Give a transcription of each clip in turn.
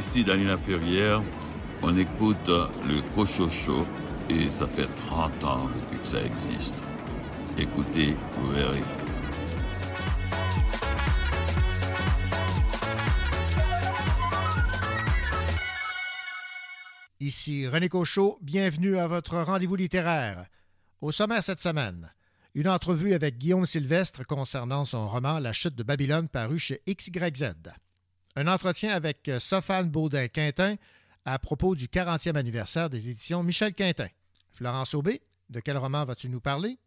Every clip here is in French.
Ici Daniela Ferrière, on écoute le Cochocho et ça fait 30 ans depuis que ça existe. Écoutez, vous verrez. Ici René Cochot, bienvenue à votre rendez-vous littéraire. Au sommaire cette semaine, une entrevue avec Guillaume Sylvestre concernant son roman La chute de Babylone paru chez XYZ. Un entretien avec Sophane Baudin-Quintin à propos du 40e anniversaire des éditions Michel Quintin. Florence Aubé, de quel roman vas-tu nous parler?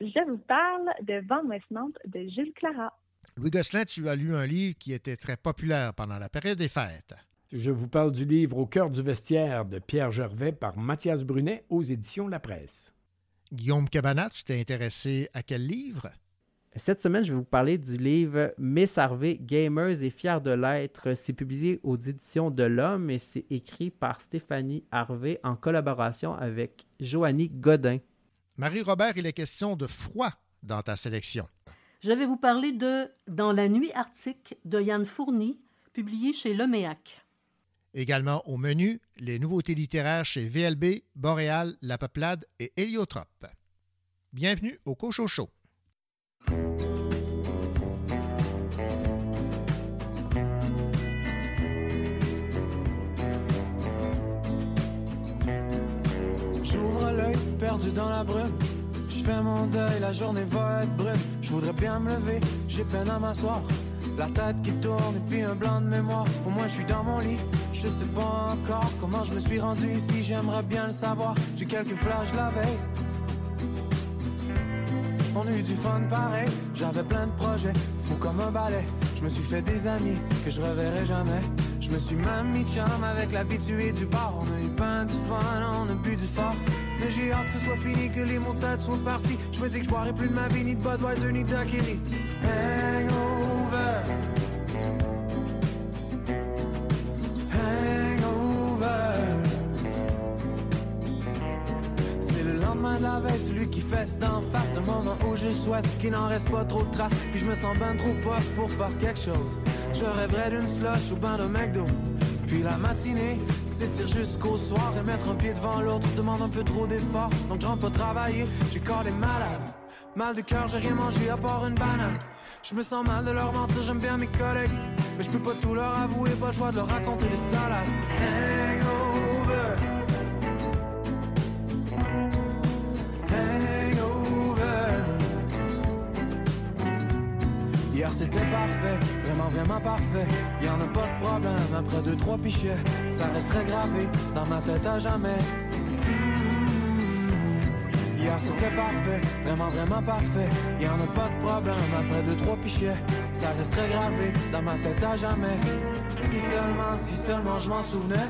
Je vous parle de Van Westmont de Jules Clara. Louis Gosselin, tu as lu un livre qui était très populaire pendant la période des fêtes. Je vous parle du livre Au cœur du vestiaire de Pierre Gervais par Mathias Brunet aux éditions La Presse. Guillaume Cabana, tu t'es intéressé à quel livre? Cette semaine, je vais vous parler du livre Miss Harvey, Gamers et fiers de l'être. C'est publié aux éditions de l'Homme et c'est écrit par Stéphanie Harvey en collaboration avec Joannie Godin. Marie-Robert, il est question de froid dans ta sélection. Je vais vous parler de Dans la nuit arctique de Yann Fourny, publié chez Leméac. Également au menu, les nouveautés littéraires chez VLB, Boréal, La Peuplade et Héliotrope. Bienvenue au Cochocho. J'ouvre l'œil, perdu dans la brume. Je fais mon deuil, la journée va être brume. Je voudrais bien me lever, j'ai peine à m'asseoir. La tête qui tourne et puis un blanc de mémoire. Au moins je suis dans mon lit. Je sais pas encore comment je me suis rendu ici. J'aimerais bien le savoir. J'ai quelques flashs la veille. On a eu du fun pareil. J'avais plein de projets, fou comme un balai. Je me suis fait des amis que je reverrai jamais. Je me suis même mis chum avec l'habitué du bar. On a eu plein du fun, on a bu du fort. Mais j'ai hâte que ce soit fini, que les montagnes soient parties. Je me dis que je boirai plus de ma vie, ni de Budweiser, ni de daiquiri. Hangover. Hangover. C'est le lendemain de la veille, celui qui fesse d'en face. Le moment où je souhaite qu'il n'en reste pas trop de traces. Puis je me sens ben trop poche pour faire quelque chose. Je rêverais d'une slush ou ben de McDo. Puis la matinée s'étire jusqu'au soir et mettre un pied devant l'autre demande un peu trop d'effort. Donc je rentre pas travailler, j'ai corps des malades. Mal de cœur, j'ai rien mangé à part une banane. Je me sens mal de leur mentir, j'aime bien mes collègues. Mais je peux pas tout leur avouer, pas le choix de leur raconter des salades. Hier c'était parfait, vraiment vraiment parfait. Y en a pas de problème après deux trois pichets. Ça reste très gravé dans ma tête à jamais. Hier c'était parfait, vraiment vraiment parfait. Y en a pas de problème après deux trois pichets. Ça reste très gravé dans ma tête à jamais. Si seulement, si seulement je m'en souvenais.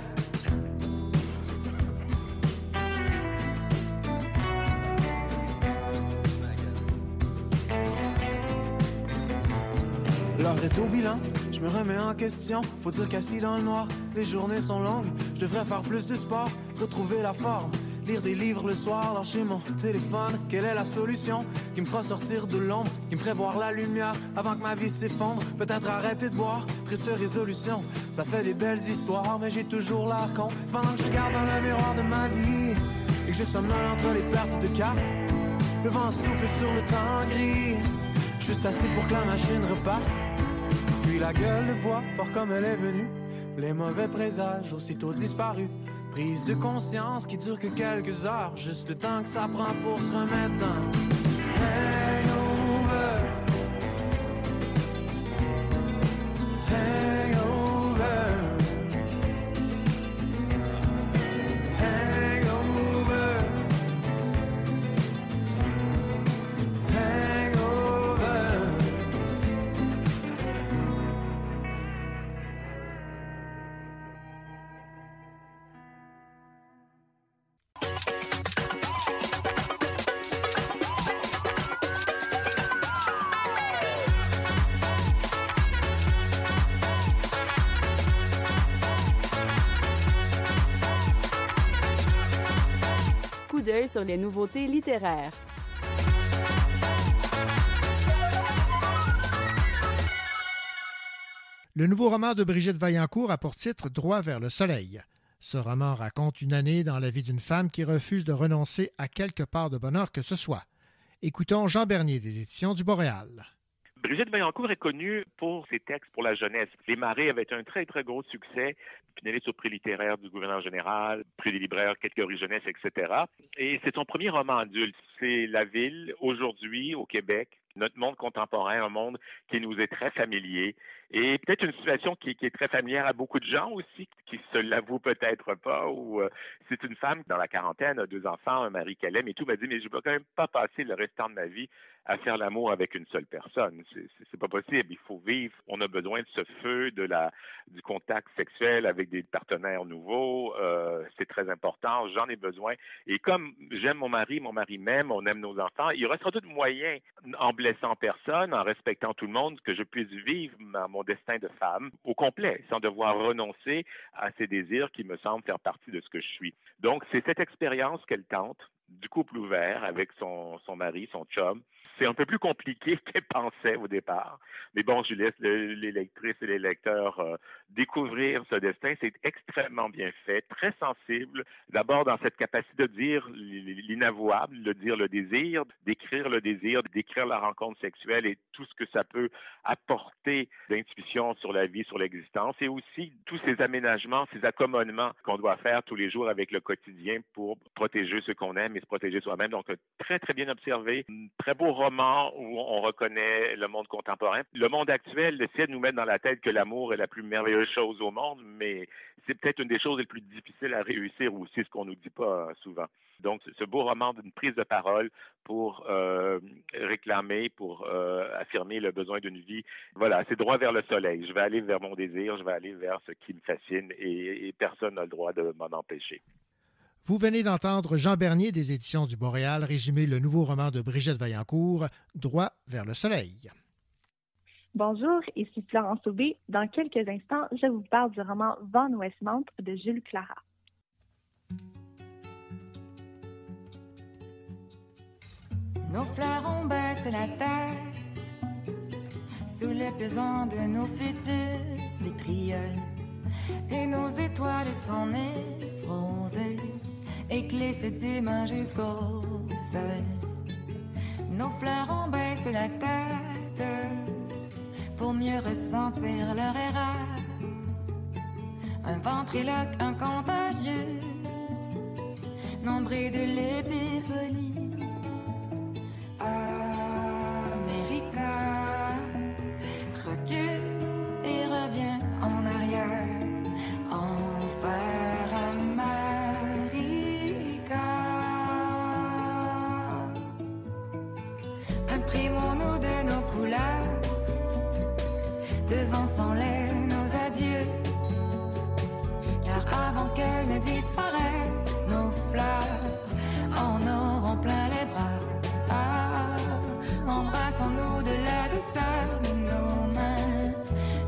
Est au bilan, je me remets en question. Faut dire qu'assis dans le noir, les journées sont longues. Je devrais faire plus de sport, retrouver la forme. Lire des livres le soir, lâcher mon téléphone. Quelle est la solution qui me fera sortir de l'ombre, qui me ferait voir la lumière avant que ma vie s'effondre? Peut-être arrêter de boire, triste résolution. Ça fait des belles histoires, mais j'ai toujours l'air con. Pendant que je regarde dans le miroir de ma vie et que je somnole entre les pertes de cartes, le vent souffle sur le temps gris. Juste assez pour que la machine reparte. La gueule de bois comme elle est venue. Les mauvais présages aussitôt disparus. Prise de conscience qui dure que quelques heures. Juste le temps que ça prend pour se remettre dans. Sur les nouveautés littéraires. Le nouveau roman de Brigitte Vaillancourt a pour titre Droit vers le soleil. Ce roman raconte une année dans la vie d'une femme qui refuse de renoncer à quelque part de bonheur que ce soit. Écoutons Jean Bernier des éditions du Boréal. Brigitte Vaillancourt est connue pour ses textes pour la jeunesse. Les Marées avaient un très, très gros succès. Finaliste sur prix littéraire du gouverneur général, prix des libraires, catégorie jeunesse, etc. Et c'est son premier roman adulte. C'est la ville, aujourd'hui, au Québec, notre monde contemporain, un monde qui nous est très familier et peut-être une situation qui, est très familière à beaucoup de gens aussi, qui se l'avouent peut-être pas, ou euh, c'est une femme dans la quarantaine, a deux enfants, un mari qu'elle aime et tout, m'a dit, mais je ne peux quand même pas passer le restant de ma vie à faire l'amour avec une seule personne. C'est pas possible. Il faut vivre. On a besoin de ce feu, de la, du contact sexuel avec des partenaires nouveaux. Euh, c'est très important. J'en ai besoin. Et comme j'aime mon mari, mon mari m'aime, on aime nos enfants, il y aura sans doute moyen, en blessant personne, en respectant tout le monde, que je puisse vivre mon destin de femme au complet, sans devoir renoncer à ces désirs qui me semblent faire partie de ce que je suis. Donc, c'est cette expérience qu'elle tente du couple ouvert avec son, son mari, son chum, c'est un peu plus compliqué qu'elle pensait au départ. Mais bon, je laisse les lectrices et les lecteurs euh, découvrir ce destin. C'est extrêmement bien fait, très sensible. D'abord dans cette capacité de dire l'inavouable, de dire le désir, d'écrire le désir, d'écrire la rencontre sexuelle et tout ce que ça peut apporter d'intuition sur la vie, sur l'existence, et aussi tous ces aménagements, ces accommodements qu'on doit faire tous les jours avec le quotidien pour protéger ce qu'on aime et se protéger soi-même. Donc, très, très bien observé. Très beau roman où on reconnaît le monde contemporain. Le monde actuel essaie de nous mettre dans la tête que l'amour est la plus merveilleuse chose au monde, mais c'est peut-être une des choses les plus difficiles à réussir aussi, ce qu'on nous dit pas souvent. Donc, ce beau roman d'une prise de parole pour euh, réclamer, pour euh, affirmer le besoin d'une vie. Voilà, c'est droit vers le soleil. Je vais aller vers mon désir, je vais aller vers ce qui me fascine et, et personne n'a le droit de m'en empêcher. Vous venez d'entendre Jean Bernier des éditions du Boréal résumer le nouveau roman de Brigitte Vaillancourt, Droit vers le soleil. Bonjour, ici Florence Aubé. Dans quelques instants, je vous parle du roman Van Westmount de Jules Clara. Nos fleurs ont baissé la tête sous le pesant de nos futurs vitrioles et nos étoiles sont nées bronzées éclissent du main jusqu'au sol. Nos fleurs ont baissé la tête pour mieux ressentir leur erreur. Un ventriloque, un contagieux, nombré de l'épiphonie. America l'air nos adieux. Car avant que ne disparaissent nos fleurs, en auront plein les bras. Ah, embrassons-nous de la douceur de nos mains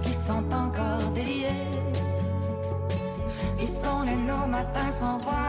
qui sont encore déliées. Et sont les nos matins sans voile,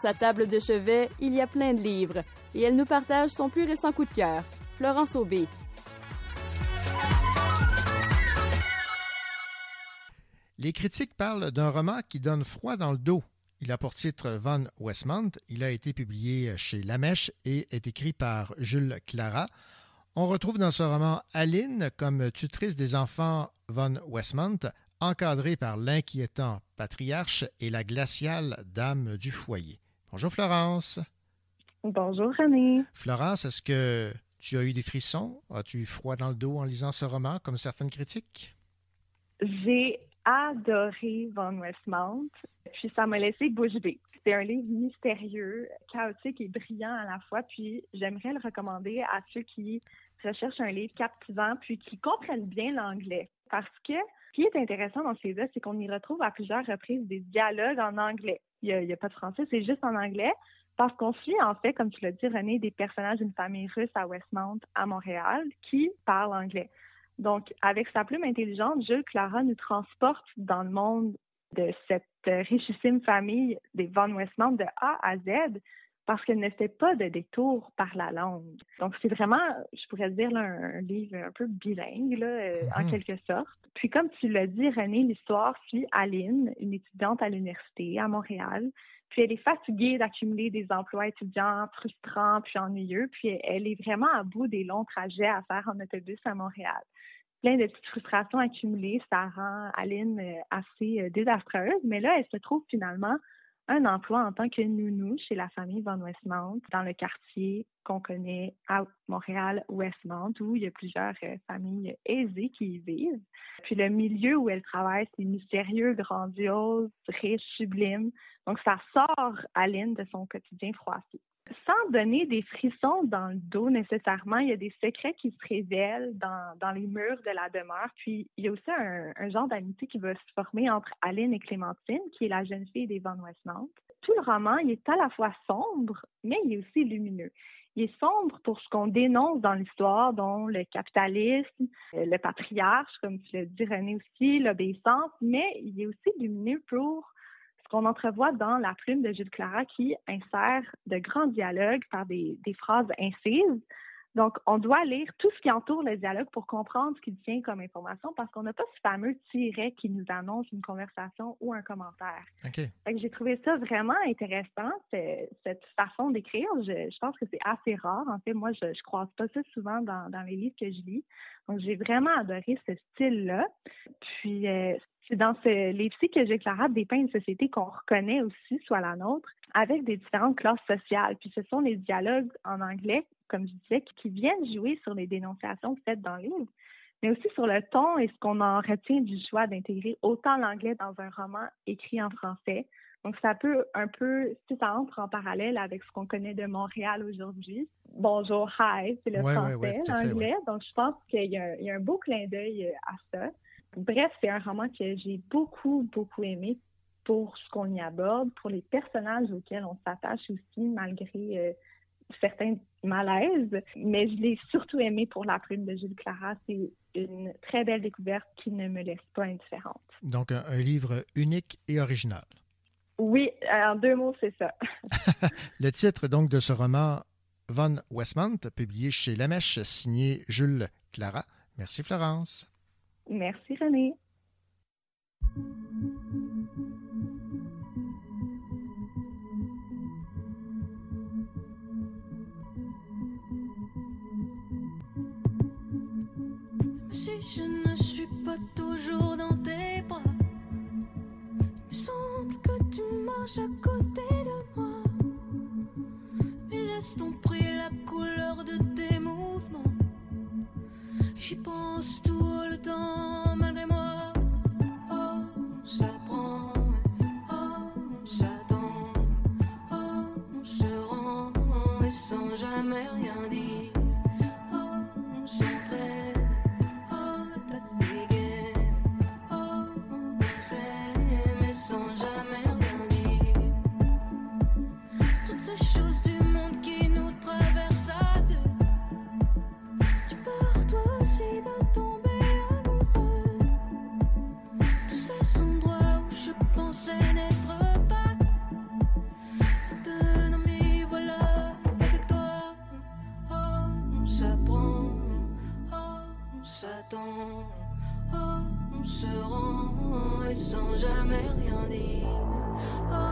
Sa table de chevet, il y a plein de livres et elle nous partage son plus récent coup de cœur. Florence Aubé. Les critiques parlent d'un roman qui donne froid dans le dos. Il a pour titre Van Westmont. Il a été publié chez Lamèche et est écrit par Jules Clara. On retrouve dans ce roman Aline comme tutrice des enfants Von Westmont, encadrée par l'inquiétant patriarche et la glaciale dame du foyer. Bonjour Florence. Bonjour René. Florence, est-ce que tu as eu des frissons? As-tu eu froid dans le dos en lisant ce roman, comme certaines critiques? J'ai adoré Von Westmount, puis ça m'a laissé bouche bée. C'est un livre mystérieux, chaotique et brillant à la fois, puis j'aimerais le recommander à ceux qui recherchent un livre captivant, puis qui comprennent bien l'anglais. Parce que ce qui est intéressant dans ces œuvres, c'est qu'on y retrouve à plusieurs reprises des dialogues en anglais. Il n'y a, pas de français, c'est juste en anglais. Parce qu'on suit, en fait, comme tu l'as dit, René, des personnages d'une famille russe à Westmount, à Montréal, qui parlent anglais. Donc, avec sa plume intelligente, Jules Clara nous transporte dans le monde de cette richissime famille des Von Westmount de A à Z parce qu'elle ne fait pas de détour par la langue. Donc, c'est vraiment, je pourrais dire, là, un, livre un peu bilingue, là, euh, en Mhm. quelque sorte. Puis, comme tu l'as dit, René, l'histoire suit Aline, une étudiante à l'université à Montréal. Puis, elle est fatiguée d'accumuler des emplois étudiants frustrants puis ennuyeux. Puis, elle est vraiment à bout des longs trajets à faire en autobus à Montréal plein de petites frustrations accumulées. Ça rend Aline euh, assez euh, désastreuse, mais là, elle se trouve finalement un emploi en tant que nounou chez la famille Van Westmount dans le quartier qu'on connaît à Montréal, Westmount, où il y a plusieurs euh, familles aisées qui y vivent. Puis le milieu où elle travaille, c'est mystérieux, grandiose, riche, sublime. Donc ça sort Aline de son quotidien froissé sans donner des frissons dans le dos nécessairement, il y a des secrets qui se révèlent dans, dans les murs de la demeure. Puis il y a aussi un, genre d'amitié qui va se former entre Aline et Clémentine, qui est la jeune fille des Van Westmount. Tout le roman, il est à la fois sombre, mais il est aussi lumineux. Il est sombre pour ce qu'on dénonce dans l'histoire, dont le capitalisme, le patriarche, comme tu l'as dit René aussi, l'obéissance, mais il est aussi lumineux pour qu'on entrevoit dans la plume de Jules Clara qui insère de grands dialogues par des, des, phrases incises. Donc, on doit lire tout ce qui entoure le dialogue pour comprendre ce qu'il tient comme information parce qu'on n'a pas ce fameux tiret qui nous annonce une conversation ou un commentaire. Okay. J'ai trouvé ça vraiment intéressant, cette façon d'écrire. Je, je, pense que c'est assez rare. En fait, moi, je ne croise pas ça souvent dans, dans, les livres que je lis. Donc, j'ai vraiment adoré ce style-là. Puis, euh, c'est dans ce livre-ci que j'ai Clara dépeint une société qu'on reconnaît aussi, soit la nôtre, avec des différentes classes sociales. Puis ce sont les dialogues en anglais, comme je disais, qui viennent jouer sur les dénonciations faites dans le livre, mais aussi sur le ton et ce qu'on en retient du choix d'intégrer autant l'anglais dans un roman écrit en français. Donc, ça peut un peu, si ça entre en parallèle avec ce qu'on connaît de Montréal aujourd'hui. Bonjour, hi, c'est le ouais, français, ouais, ouais, l'anglais. Donc, je pense qu'il y, y, a un beau clin d'œil à ça. Bref, c'est un roman que j'ai beaucoup, beaucoup aimé pour ce qu'on y aborde, pour les personnages auxquels on s'attache aussi, malgré euh, certains malaises. Mais je l'ai surtout aimé pour la plume de Jules Clara. C'est une très belle découverte qui ne me laisse pas indifférente. Donc, un, un livre unique et original. Oui, en deux mots, c'est ça. Le titre donc de ce roman, Von Westmont, publié chez Lamèche, signé Jules Clara. Merci Florence. Merci René. Si je ne suis pas toujours dans tes bras, il me semble que tu marches à côté de moi. Mes gestes ont pris la couleur de tes mouvements. J'y pense tout le temps malgré moi. Oh, on se rend et sans jamais rien dire. Oh,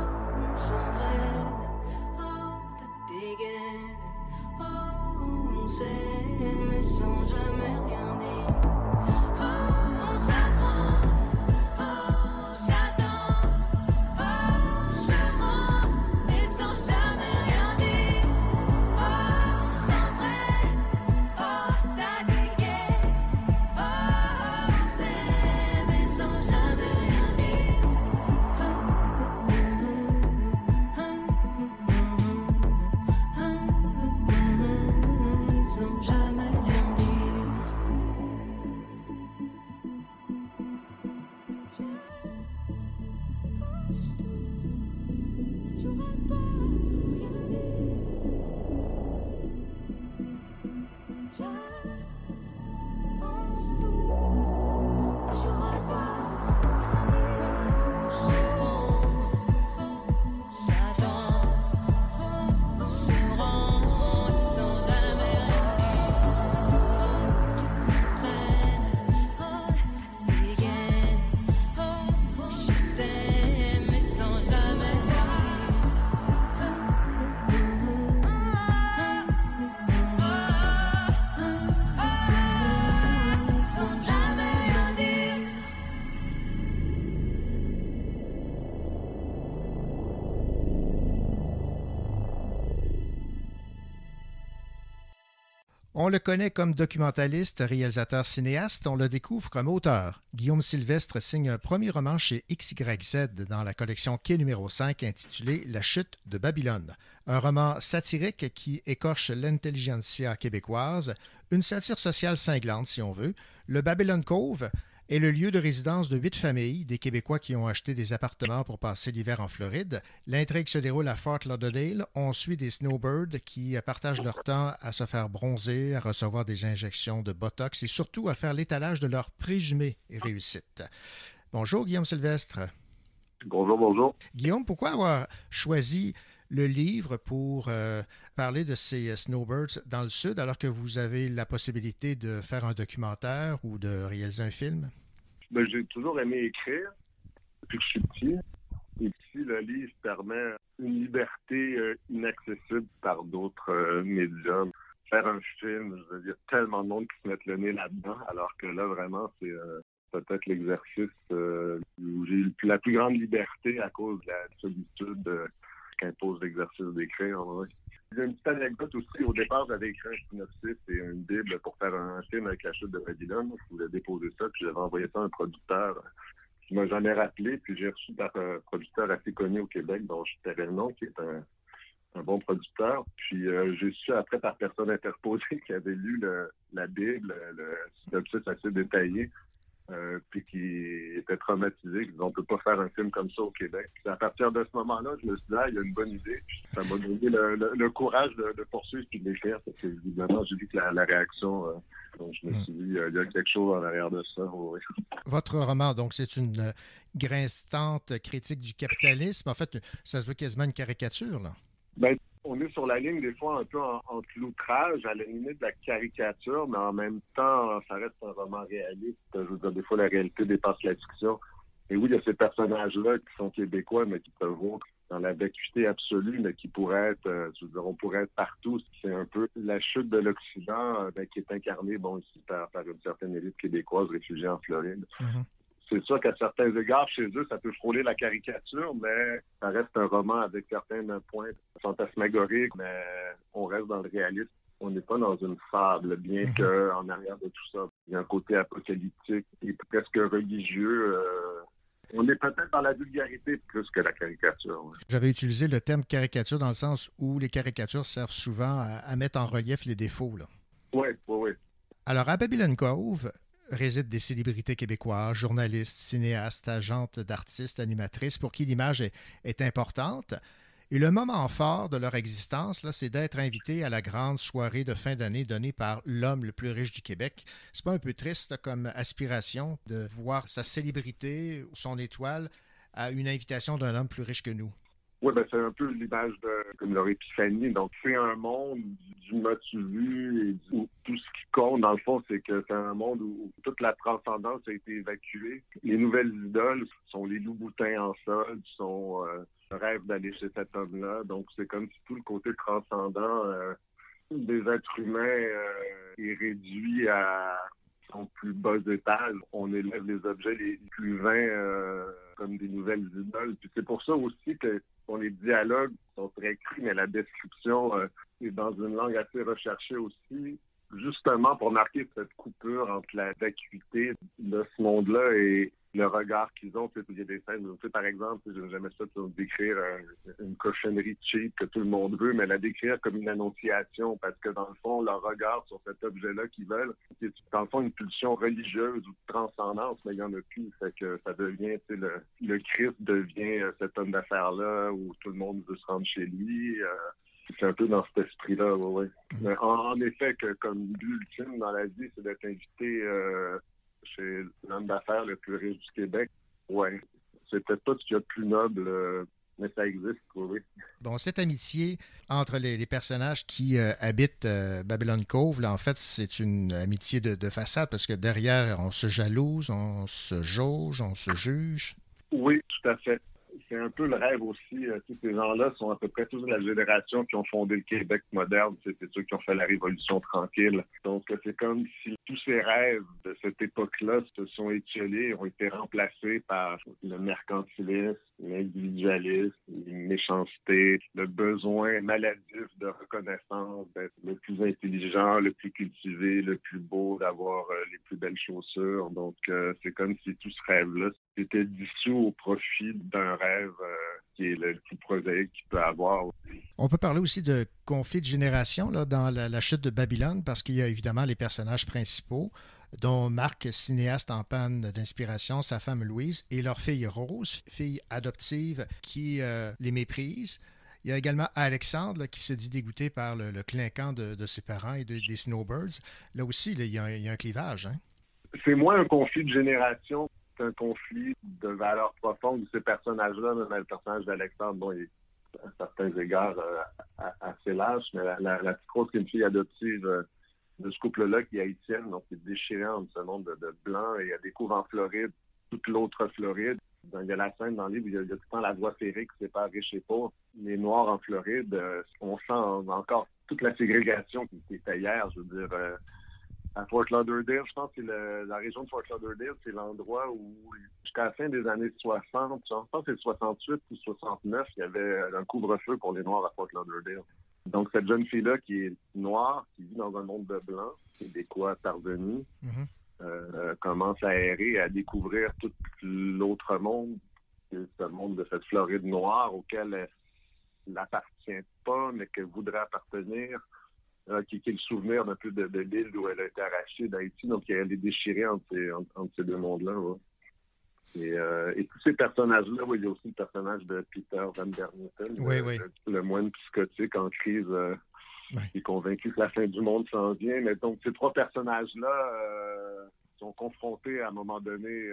On le connaît comme documentaliste, réalisateur, cinéaste. On le découvre comme auteur. Guillaume Sylvestre signe un premier roman chez XYZ dans la collection Quai numéro 5 intitulé La chute de Babylone. Un roman satirique qui écorche l'intelligentsia québécoise, une satire sociale cinglante si on veut. Le Babylon Cove est le lieu de résidence de huit familles, des Québécois qui ont acheté des appartements pour passer l'hiver en Floride. L'intrigue se déroule à Fort Lauderdale. On suit des snowbirds qui partagent leur temps à se faire bronzer, à recevoir des injections de Botox et surtout à faire l'étalage de leur présumée réussite. Bonjour Guillaume Sylvestre. Bonjour, bonjour. Guillaume, pourquoi avoir choisi le livre pour euh, parler de ces euh, snowbirds dans le sud alors que vous avez la possibilité de faire un documentaire ou de réaliser un film? Ben, j'ai toujours aimé écrire depuis que je suis petit. Et puis, le livre permet une liberté euh, inaccessible par d'autres médiums. Faire un film, je veux dire, tellement de monde qui se mettent le nez là-dedans, alors que là, vraiment, c'est peut-être l'exercice où j'ai la plus grande liberté à cause de la solitude qu'impose l'exercice d'écrire. J'ai une petite anecdote aussi. Au départ, j'avais écrit un synopsis et une bible pour faire un film avec la chute de Babylone. Je voulais déposer ça, puis j'avais envoyé ça à un producteur qui m'a jamais rappelé. Puis j'ai reçu par un producteur assez connu au Québec, dont je tairais le nom, qui est un, bon producteur. Puis euh, j'ai su après par personne interposée qui avait lu la Bible, le synopsis assez détaillé, euh, puis qui était traumatisé, qui disait on peut pas faire un film comme ça au Québec. Puis à partir de ce moment-là, je me suis dit ah, il y a une bonne idée. Puis ça m'a donné le, le- le courage de, de poursuivre puis de l'écrire, parce que évidemment j'ai vu que la, la réaction, euh, donc je me suis dit euh, il y a quelque chose en arrière de ça. oui. Votre roman, donc, c'est une euh, grinçante critique du capitalisme. En fait, ça se veut quasiment une caricature, là. Ben, on est sur la ligne des fois un peu en- entre l'outrage, à la limite de la caricature, mais en même temps, ça reste un roman réaliste. Je veux dire, des fois, la réalité dépasse la fiction. Et oui, il y a ces personnages-là qui sont québécois, mais qui peuvent voir dans la vacuité absolue, mais qui pourraient être, euh, je veux dire, on pourrait être partout. C'est un peu la chute de l'Occident euh, ben, qui est incarnée, bon, ici, par, par une certaine élite québécoise réfugiée en Floride. C'est sûr qu'à certains égards, chez eux, ça peut frôler la caricature, mais ça reste un roman avec certains points fantasmagoriques, mais on reste dans le réalisme. On n'est pas dans une fable, bien que en arrière de tout ça, il y a un côté apocalyptique et presque religieux. euh, on est peut-être dans la vulgarité plus que la caricature. J'avais utilisé le terme caricature dans le sens où les caricatures servent souvent à, à mettre en relief les défauts, là. Oui, oui, oui. Alors, à Babylon Cove résident des célébrités québécoises, journalistes, cinéastes, agentes d'artistes, animatrices, pour qui l'image est, importante. Et le moment fort de leur existence, c'est d'être invité à la grande soirée de fin d'année donnée par l'homme le plus riche du Québec. C'est pas un peu triste comme aspiration de voir sa célébrité ou son étoile à une invitation d'un homme plus riche que nous? Oui, ben c'est un peu l'image de comme leur épiphanie. Donc, c'est un monde du tu vu et où tout ce qui compte, dans le fond, c'est que c'est un monde où toute la transcendance a été évacuée. Les nouvelles idoles sont les loups boutins en sol, sont euh, le rêve d'aller chez cet homme-là. Donc, c'est comme si tout le côté transcendant euh, des êtres humains euh, est réduit à son plus bas étage. On élève les objets les plus vains euh, comme des nouvelles idoles. Puis c'est pour ça aussi que les dialogues sont très crus, mais la description euh, est dans une langue assez recherchée aussi, justement pour marquer cette coupure entre la vacuité de ce monde-là et le regard qu'ils ont. Il y a des scènes, par exemple, je jamais ça de décrire euh, une cochonnerie cheap que tout le monde veut, mais la décrire comme une annonciation, parce que dans le fond, leur regard sur cet objet-là qu'ils veulent, c'est dans le fond une pulsion religieuse ou de transcendance, mais il n'y en a plus. Fait que ça devient, le, le Christ devient euh, cet homme d'affaires-là où tout le monde veut se rendre chez lui. Euh, c'est un peu dans cet esprit-là, oui. Mm-hmm. En, effet, que comme but ultime dans la vie, c'est d'être invité c'est l'homme d'affaires le plus riche du Québec. Ouais, c'est peut-être pas ce qu'il y a de plus noble, euh, mais ça existe, oui. Bon, cette amitié entre les, personnages qui euh, habitent euh, Babylon Cove, là, en fait, c'est une amitié de, de, façade parce que derrière, on se jalouse, on se jauge, on se juge. Oui, tout à fait c'est un peu le rêve aussi. Euh, tous ces gens-là sont à peu près tous de la génération qui ont fondé le Québec moderne. C'est ceux qui ont fait la Révolution tranquille. Donc, c'est comme si tous ces rêves de cette époque-là se sont étiolés, ont été remplacés par le mercantilisme, l'individualisme, la méchanceté, le besoin maladif de reconnaissance, d'être le plus intelligent, le plus cultivé, le plus beau, d'avoir euh, les plus belles chaussures. Donc, euh, c'est comme si tout ce rêve-là était dissous au profit d'un rêve euh, qui est le plus prosaïque qu'il peut avoir. On peut parler aussi de conflit de génération là, dans la, chute de Babylone, parce qu'il y a évidemment les personnages principaux, dont Marc, cinéaste en panne d'inspiration, sa femme Louise, et leur fille Rose, fille adoptive qui euh, les méprise. Il y a également Alexandre qui se dit dégoûté par le, clinquant de, ses parents et des Snowbirds. Là aussi, il, y a, un clivage. Hein? C'est moins un conflit de génération un conflit de valeurs profondes de ces personnages-là, le personnage d'Alexandre, bon, il est à certains égards euh, assez lâche, mais la, petite rose qui est une fille adoptive euh, de ce couple-là qui est haïtienne, donc c'est déchirant entre ce monde de, de blanc et elle découvre en Floride toute l'autre Floride. il y a la scène dans le livre, il y a, tout le temps la voie ferrée qui sépare riche et pauvre. Les Noirs en Floride, euh, on sent encore toute la ségrégation qui était hier, je veux dire à Fort Lauderdale. Je pense que la région de Fort Lauderdale, c'est l'endroit où, jusqu'à la fin des années 60, je pense que c'est 68 ou 69, il y avait un couvre-feu pour les Noirs à Fort Lauderdale. Donc, cette jeune fille-là qui est noire, qui vit dans un monde de blancs, québécois parvenu, mm-hmm. euh, commence à errer, à découvrir tout l'autre monde, ce monde de cette Floride noire auquel elle n'appartient pas, mais qu'elle voudrait appartenir euh, qui, est le souvenir d'un peu de, de l'île où elle a été arrachée d'Haïti. Donc, elle est déchirée entre ces, entre, ces deux mondes-là. Et, euh, et, tous ces personnages-là, il y a aussi le personnage de Peter Van Bernhouten, le, moine psychotique en crise euh, qui est convaincu que la fin du monde s'en vient. Mais donc, ces trois personnages-là sont confrontés à un moment donné,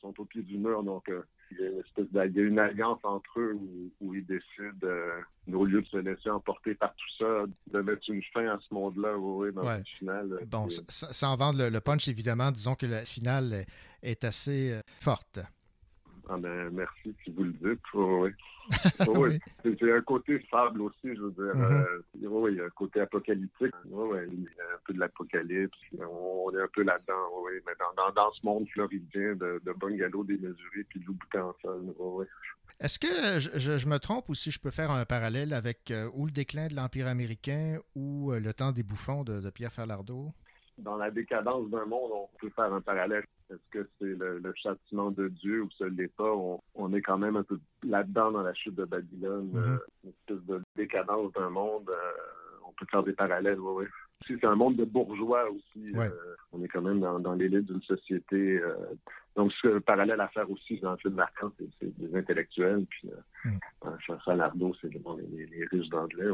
sont au pied du mur. Donc, il y, a une alliance entre eux où, ils décident, euh, au lieu de se laisser emporter par tout ça, de mettre une fin à ce monde-là oui, dans le final. Euh, bon, sans vendre le, punch, évidemment, disons que la finale est assez euh, forte. Ah ben, merci si vous le dites. oui. oui. C'est un côté fable aussi, je veux dire. Mm-hmm. Euh, oui, il y a un côté apocalyptique. Oui, il y a un peu de l'apocalypse. On est un peu là-dedans, oui. Mais dans, dans, ce monde floridien de, de bungalows démesurés puis de loup en sol. Oui. Est-ce que je, je, me trompe ou si je peux faire un parallèle avec euh, ou le déclin de l'Empire américain ou euh, le temps des bouffons de, de Pierre Falardeau? Dans la décadence d'un monde, on peut faire un parallèle. Est-ce que c'est le, châtiment de Dieu ou ce n'est pas? On, est quand même un peu là-dedans dans la chute de Babylone, euh, une espèce de décadence d'un monde. Euh, on peut faire des parallèles, oui, oui c'est un monde de bourgeois aussi. Euh, on est quand même dans, dans l'élite d'une société. Euh, donc, ce parallèle à faire aussi dans le film marquant, c'est des intellectuels. Puis, mm. c'est les, les, Russes d'anglais.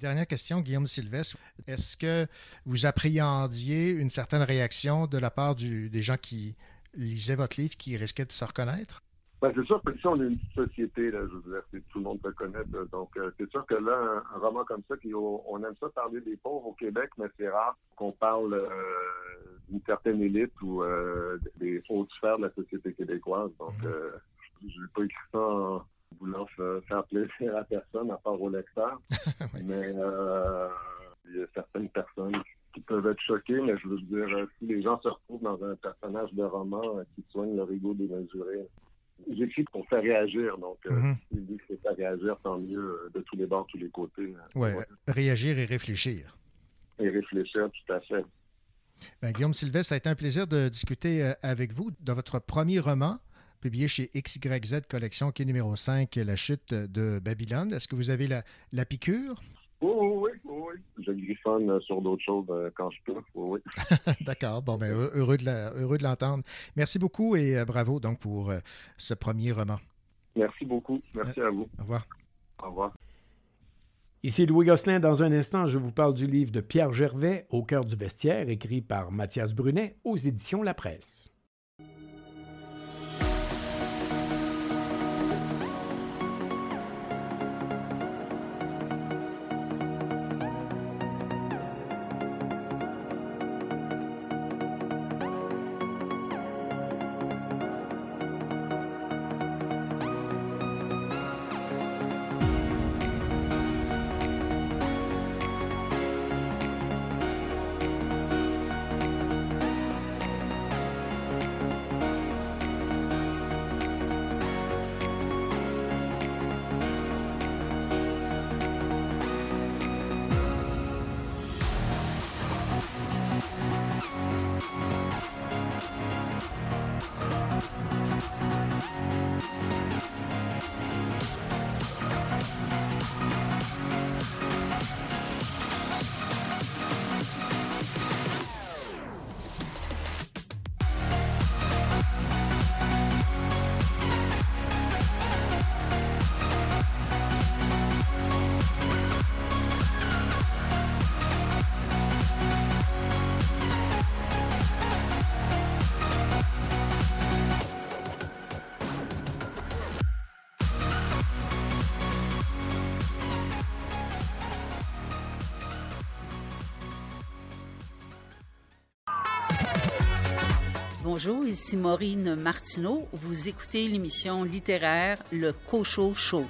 Dernière question, Guillaume Sylvestre. Est-ce que vous appréhendiez une certaine réaction de la part du, des gens qui lisaient votre livre, qui risquaient de se reconnaître? Ben, c'est sûr que si on est une petite société, là, je veux dire, c'est- tout le monde se connaît. là. donc, euh, c'est sûr que là, un, un roman comme ça, qui, on, aime ça parler des pauvres au Québec, mais c'est rare qu'on parle euh, d'une certaine élite ou euh, des hautes sphères de la société québécoise. Donc, euh, je n'ai pas écrit ça en voulant fa- faire plaisir à personne, à part au lecteur. Mais euh, il y a certaines personnes qui peuvent être choquées, mais je veux dire, euh, si les gens se retrouvent dans un personnage de roman qui soigne leur ego démesuré, j'écris pour faire réagir. Donc, euh, Mhm. dit que c'est faire réagir, tant mieux euh, de tous les bords, tous les côtés. euh, Ouais, réagir et réfléchir. Et réfléchir, tout à fait. Ben, Guillaume Sylvestre, ça a été un plaisir de discuter euh, avec vous de votre premier roman, publié chez XYZ Collection, qui est numéro 5, La chute de Babylone. Est-ce que vous avez la, la piqûre? Oui, oui, oui, oui. Je griffonne euh, sur d'autres choses euh, quand je peux. Oui, oui. D'accord. Bon, ben, heureux- de l'entendre. Merci beaucoup et euh, bravo donc pour euh, ce premier roman. Merci beaucoup. Merci à vous. Au revoir. Au revoir. Ici Louis Gosselin. Dans un instant, je vous parle du livre de Pierre Gervais, Au cœur du vestiaire, écrit par Mathias Brunet aux éditions La Presse. Bonjour, ici Maureen Martineau. Vous écoutez l'émission littéraire Le Cochot Show.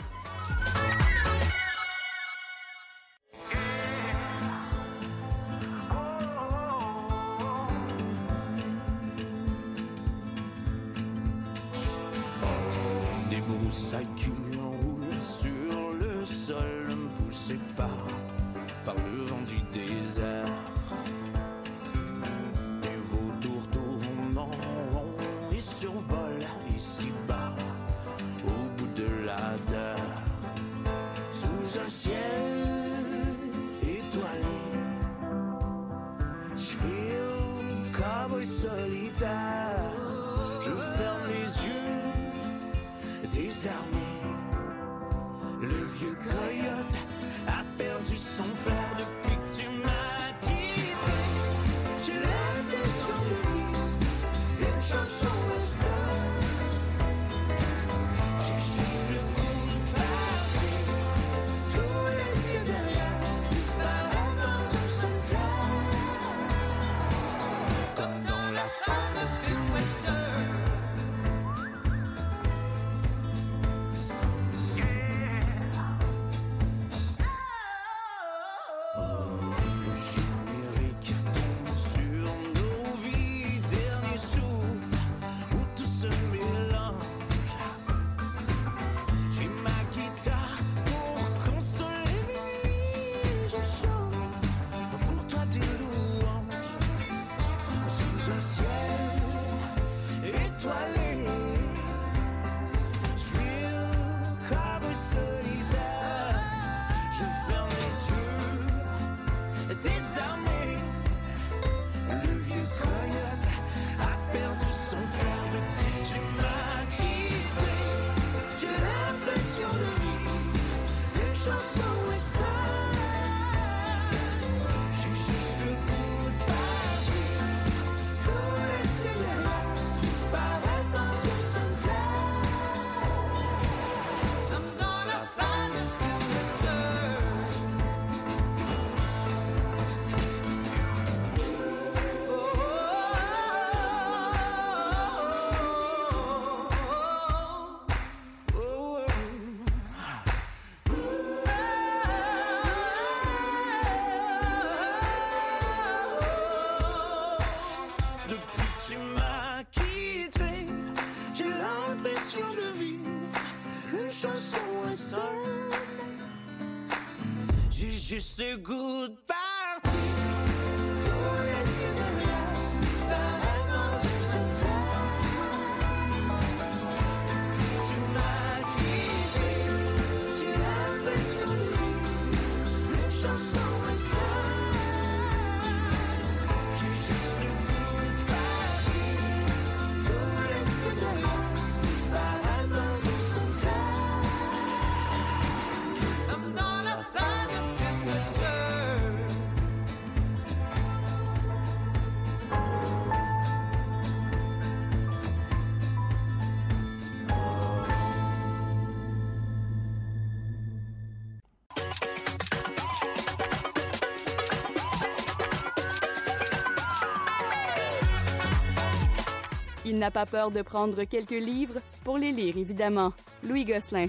Il n'a pas peur de prendre quelques livres pour les lire, évidemment. Louis Gosselin.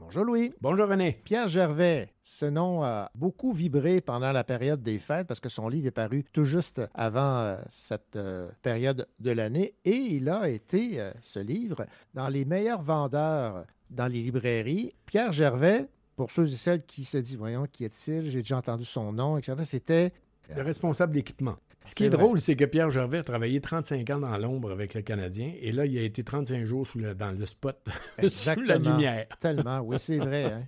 Bonjour Louis. Bonjour René. Pierre Gervais, ce nom a beaucoup vibré pendant la période des fêtes parce que son livre est paru tout juste avant euh, cette euh, période de l'année et il a été, euh, ce livre, dans les meilleurs vendeurs dans les librairies. Pierre Gervais, pour ceux et celles qui se disent, voyons, qui est-il, j'ai déjà entendu son nom, etc., c'était... Le responsable d'équipement. Ce qui est drôle, c'est que Pierre Gervais a travaillé 35 ans dans l'ombre avec le Canadien et là, il a été 35 jours sous le- dans le spot, sous la lumière. Tellement, oui, c'est vrai. hein.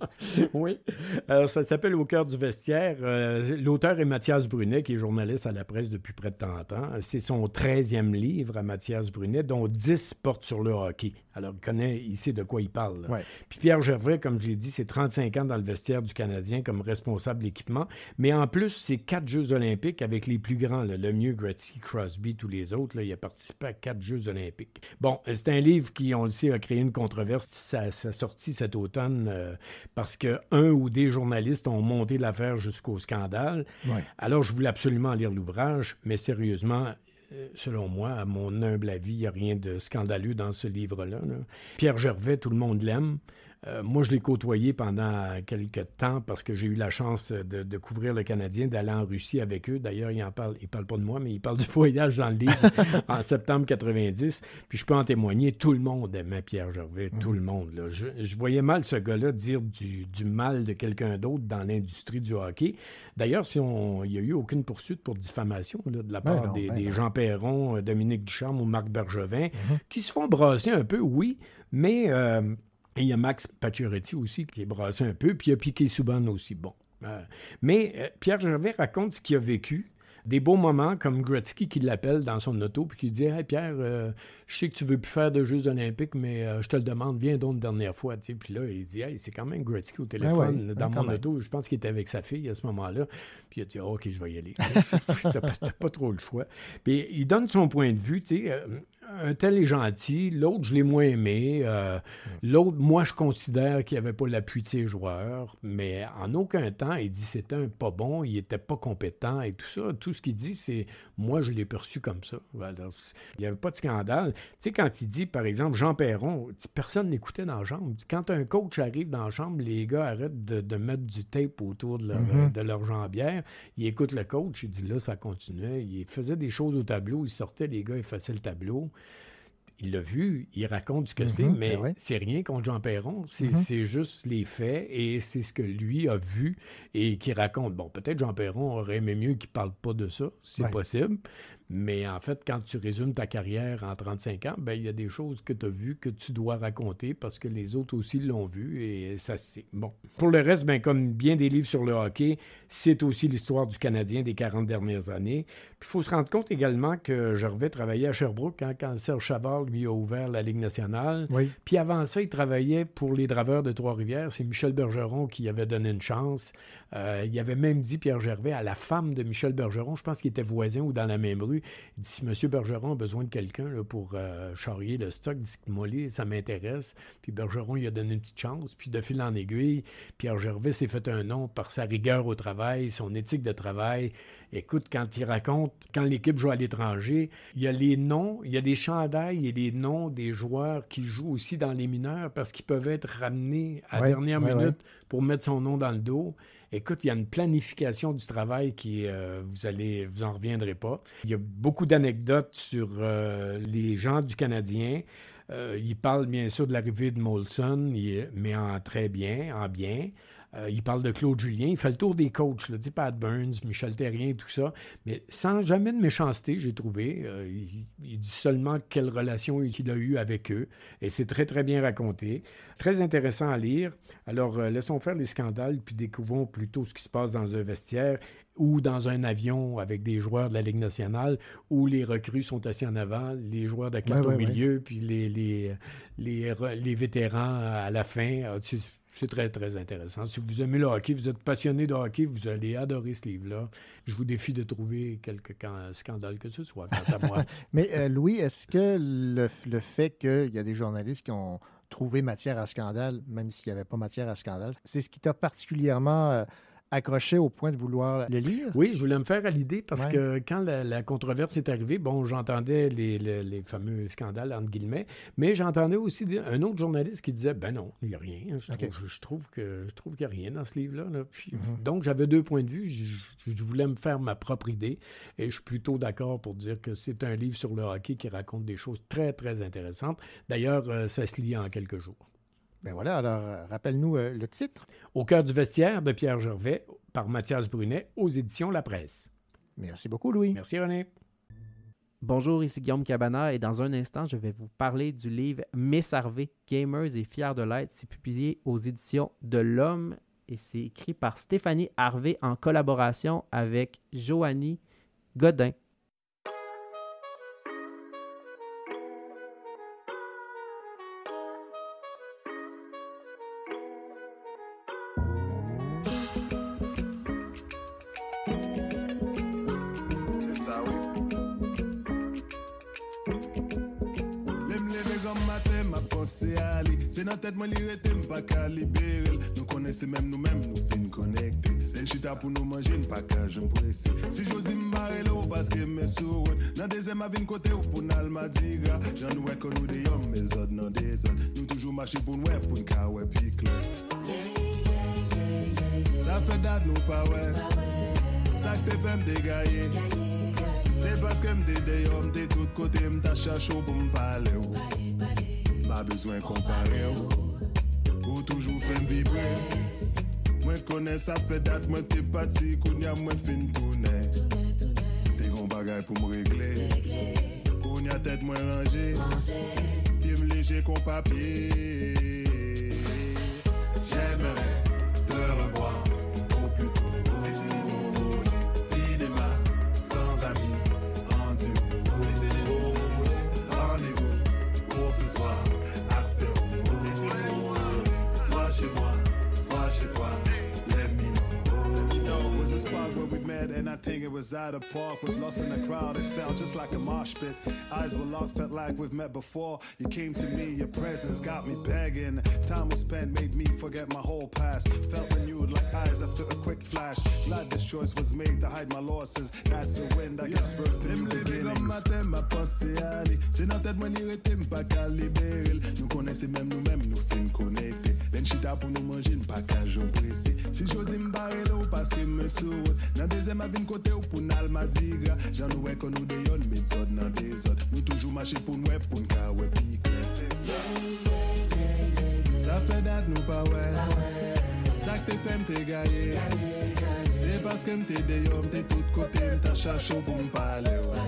oui. Alors, ça s'appelle Au cœur du vestiaire. Euh, L'auteur est Mathias Brunet, qui est journaliste à la presse depuis près de 30 ans. C'est son 13e livre à Mathias Brunet, dont 10 portent sur le hockey. Alors, il connaît, il sait de quoi il parle. Ouais. Puis Pierre Gervais, comme j'ai dit, c'est 35 ans dans le vestiaire du Canadien comme responsable d'équipement. Mais en plus, c'est quatre Jeux olympiques avec les plus grands, là, le mieux, Gretzky, Crosby, tous les autres. là, il a participé à quatre Jeux olympiques. Bon, c'est un livre qui, on le sait, a créé une controverse. Ça, ça a sorti cet automne euh, parce que un ou des journalistes ont monté l'affaire jusqu'au scandale. Ouais. Alors, je voulais absolument lire l'ouvrage, mais sérieusement, euh, selon moi, à mon humble avis, il n'y a rien de scandaleux dans ce livre-là. là. Pierre Gervais, tout le monde l'aime. Euh, moi, je l'ai côtoyé pendant quelques temps parce que j'ai eu la chance de, de couvrir le Canadien, d'aller en Russie avec eux. D'ailleurs, il en parle, il parle pas de moi, mais il parle du voyage dans le livre en septembre 90. Puis je peux en témoigner, tout le monde aimait Pierre Gervais, tout le monde. là. Je, je voyais mal ce gars-là dire du, du mal de quelqu'un d'autre dans l'industrie du hockey. D'ailleurs, si on, il n'y a eu aucune poursuite pour diffamation là, de la Ben part non, des, ben des. Jean Perron, euh, Dominique Ducharme ou Marc Bergevin, qui se font brasser un peu, oui, mais euh, il y a Max Pacioretty aussi qui est brassé un peu, puis il y a Piqué Souban aussi. Bon. Euh, mais euh, Pierre Gervais raconte ce qu'il a vécu. Des beaux moments comme Gretzky qui l'appelle dans son auto puis qui dit Hey Pierre, euh, je sais que tu veux plus faire de Jeux Olympiques, mais euh, je te le demande, viens donc une dernière fois. Tu sais, Puis là, il dit Hey, c'est quand même Gretzky au téléphone ouais, dans mon même. auto. Je pense qu'il était avec sa fille à ce moment-là. Puis il a dit Ok, je vais y aller. T'as pas, trop le choix. Puis il donne son point de vue. tu sais, un tel est gentil, l'autre, je l'ai moins aimé. euh, L'autre, moi, je considère qu'il n'avait pas l'appui de ses joueurs, mais en aucun temps, il dit c'était un pas bon, il n'était pas compétent et tout ça. Tout ce qu'il dit, c'est moi, je l'ai perçu comme ça. Alors, il n'y avait pas de scandale. Tu sais, quand il dit, par exemple, Jean Perron, personne n'écoutait dans la chambre. Quand un coach arrive dans la chambre, les gars arrêtent de, de mettre du tape autour de leur, Mhm. de leur jambière. Ils écoutent le coach, il dit là, ça continuait. Il faisait des choses au tableau, il sortait, les gars effaçaient le tableau il l'a vu, il raconte ce que c'est, Mhm, mais ben ouais. c'est rien contre Jean Perron. C'est Mhm. c'est juste les faits et c'est ce que lui a vu et qui raconte. Bon, peut-être Jean Perron aurait aimé mieux qu'il parle pas de ça, c'est Ouais. possible. Mais en fait, quand tu résumes ta carrière en 35 ans, ben il y a des choses que tu as vues que tu dois raconter parce que les autres aussi l'ont vu et ça c'est bon. Pour le reste, ben comme bien des livres sur le hockey, c'est aussi l'histoire du Canadien des 40 dernières années. Il faut se rendre compte également que Gervais travaillait à Sherbrooke hein, quand Serge Chavard lui a ouvert la Ligue nationale. Oui. Puis avant ça, il travaillait pour les Draveurs de Trois-Rivières. C'est Michel Bergeron qui avait donné une chance. Euh, il avait même dit, Pierre Gervais, à la femme de Michel Bergeron, je pense qu'il était voisin ou dans la même rue, il dit, si M. Bergeron a besoin de quelqu'un pour euh, charrier le stock, dites-moi ça m'intéresse. Puis Bergeron, il a donné une petite chance. Puis de fil en aiguille, Pierre Gervais s'est fait un nom par sa rigueur au travail, son éthique de travail. Écoute, quand il raconte, quand l'équipe joue à l'étranger, il y a les noms, il y a des chandails et les noms des joueurs qui jouent aussi dans les mineurs parce qu'ils peuvent être ramenés à Ouais, dernière ouais, minute ouais. pour mettre son nom dans le dos. Écoute, il y a une planification du travail qui, euh, vous allez, vous en reviendrez pas. Il y a beaucoup d'anecdotes sur euh, les gens du Canadien. Euh, il parle bien sûr de l'arrivée de Molson, mais en très bien, en bien. Euh, il parle de Claude Julien. Il fait le tour des coachs, là, dit Pat Burns, Michel Terrien, tout ça. Mais sans jamais de méchanceté, j'ai trouvé. Euh, il, il dit seulement quelle relation il a eue avec eux. Et c'est très, très bien raconté. Très intéressant à lire. Alors, euh, laissons faire les scandales, puis découvrons plutôt ce qui se passe dans un vestiaire ou dans un avion avec des joueurs de la Ligue nationale où les recrues sont assis en avant, les joueurs de quatre Ouais, au ouais, ouais. milieu, puis les, les, les, les vétérans à la fin. Ah, C'est très, très intéressant. Si vous aimez le hockey, vous êtes passionné de hockey, vous allez adorer ce livre-là. Je vous défie de trouver quelque can- scandale que ce soit, quant à moi. Mais euh, Louis, est-ce que le, le fait qu'il y a des journalistes qui ont trouvé matière à scandale, même s'il n'y avait pas matière à scandale, c'est ce qui t'a particulièrement euh, accroché au point de vouloir le lire? Oui, je voulais me faire à l'idée parce Ouais. que quand la, la controverse est arrivée, bon, j'entendais les, les- les fameux scandales, entre guillemets, mais j'entendais aussi un autre journaliste qui disait Ben non, il n'y a rien. Je trouve, je, je trouve que je trouve qu'il n'y a rien dans ce livre-là. là. Mhm. Donc, j'avais deux points de vue. Je, je voulais me faire ma propre idée et je suis plutôt d'accord pour dire que c'est un livre sur le hockey qui raconte des choses très, très intéressantes. D'ailleurs, euh, ça se lit en quelques jours. Ben voilà, alors euh, rappelle-nous euh, le titre. Au cœur du vestiaire de Pierre Gervais par Mathias Brunet aux éditions La Presse. Merci beaucoup, Louis. Merci, René. Bonjour, ici Guillaume Cabana et dans un instant, je vais vous parler du livre Miss Harvey, Gamers et fiers de l'être. C'est publié aux éditions de l'Homme et c'est écrit par Stéphanie Harvey en collaboration avec Joanie Godin. tèt mwen li rete m pa ka liberel Nou kone se mèm nou mèm nou fin konekte El chita pou nou manje n pa ka jen prese Si josi m barele ou paske m esurot Nan deze ma vin kote ou pou nal madira Jan nou wè kon nou de yon me zot nan de zot Nou toujou mache pou nou wè pou n ka wè piklo Sa fè dat nou pa wè Sak te fè m degaye Se paske m de deyo m de tout kote m ta chacho pou m pale ou besoin comparer. oh. Ou toujours fait vibrer. Moi connais ça fait date, moi t'es parti, kounya moi fin tourner. T'es gon bagay pour me régler. Kounya tête moi rangée. Me léger qu'on papier. J'aimerais te revoir met, and I think it was at a park. Was lost in the crowd, it felt just like a mosh pit. Eyes were locked, felt like we've met before. You came to me, your presence got me begging. Time was spent, made me forget my whole past. Felt renewed like eyes after a quick flash. Glad this choice was made to hide my losses. That's the wind that gives birth to new beginnings. matin, ma pensée aller. C'est dans tête, moi, ni rete, m'pas qu'à libérer. Nous nous-mêmes, nous fin connectés. Len chita nous manger, m'pas qu'à j'en pressé. Si j'ose m'barrer là, ou parce que me sourd. Dezè ma vin kote ou pou nal madiga Jan nou wè kon nou deyon met zot nan dezot Nou toujou mache pou nou wè pou nka wè pikle Sa fè dat nou pa wè Sak te fèm te gaye Se paske m te deyon m te tout kote M ta chachou pou m pale wè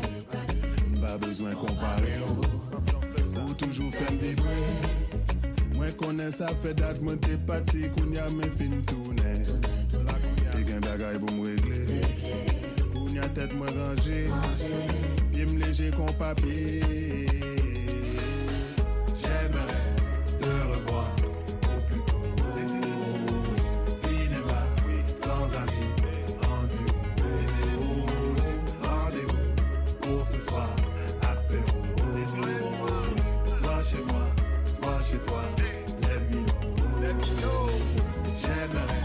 M ba bezwen kompare Ou toujou fèm vibre Mwen konen sa fè dat mwen te pati koun ya men fin toune. Te gen bagay pou mwegle tête moi rangée. Pied me léger qu'on papier. J'aimerais te revoir au plus tôt. Cinéma, oui, sans amis, rendu. Rendez-vous pour ce soir, apéro. Soit chez moi, soit chez toi, know. Let me know. J'aimerais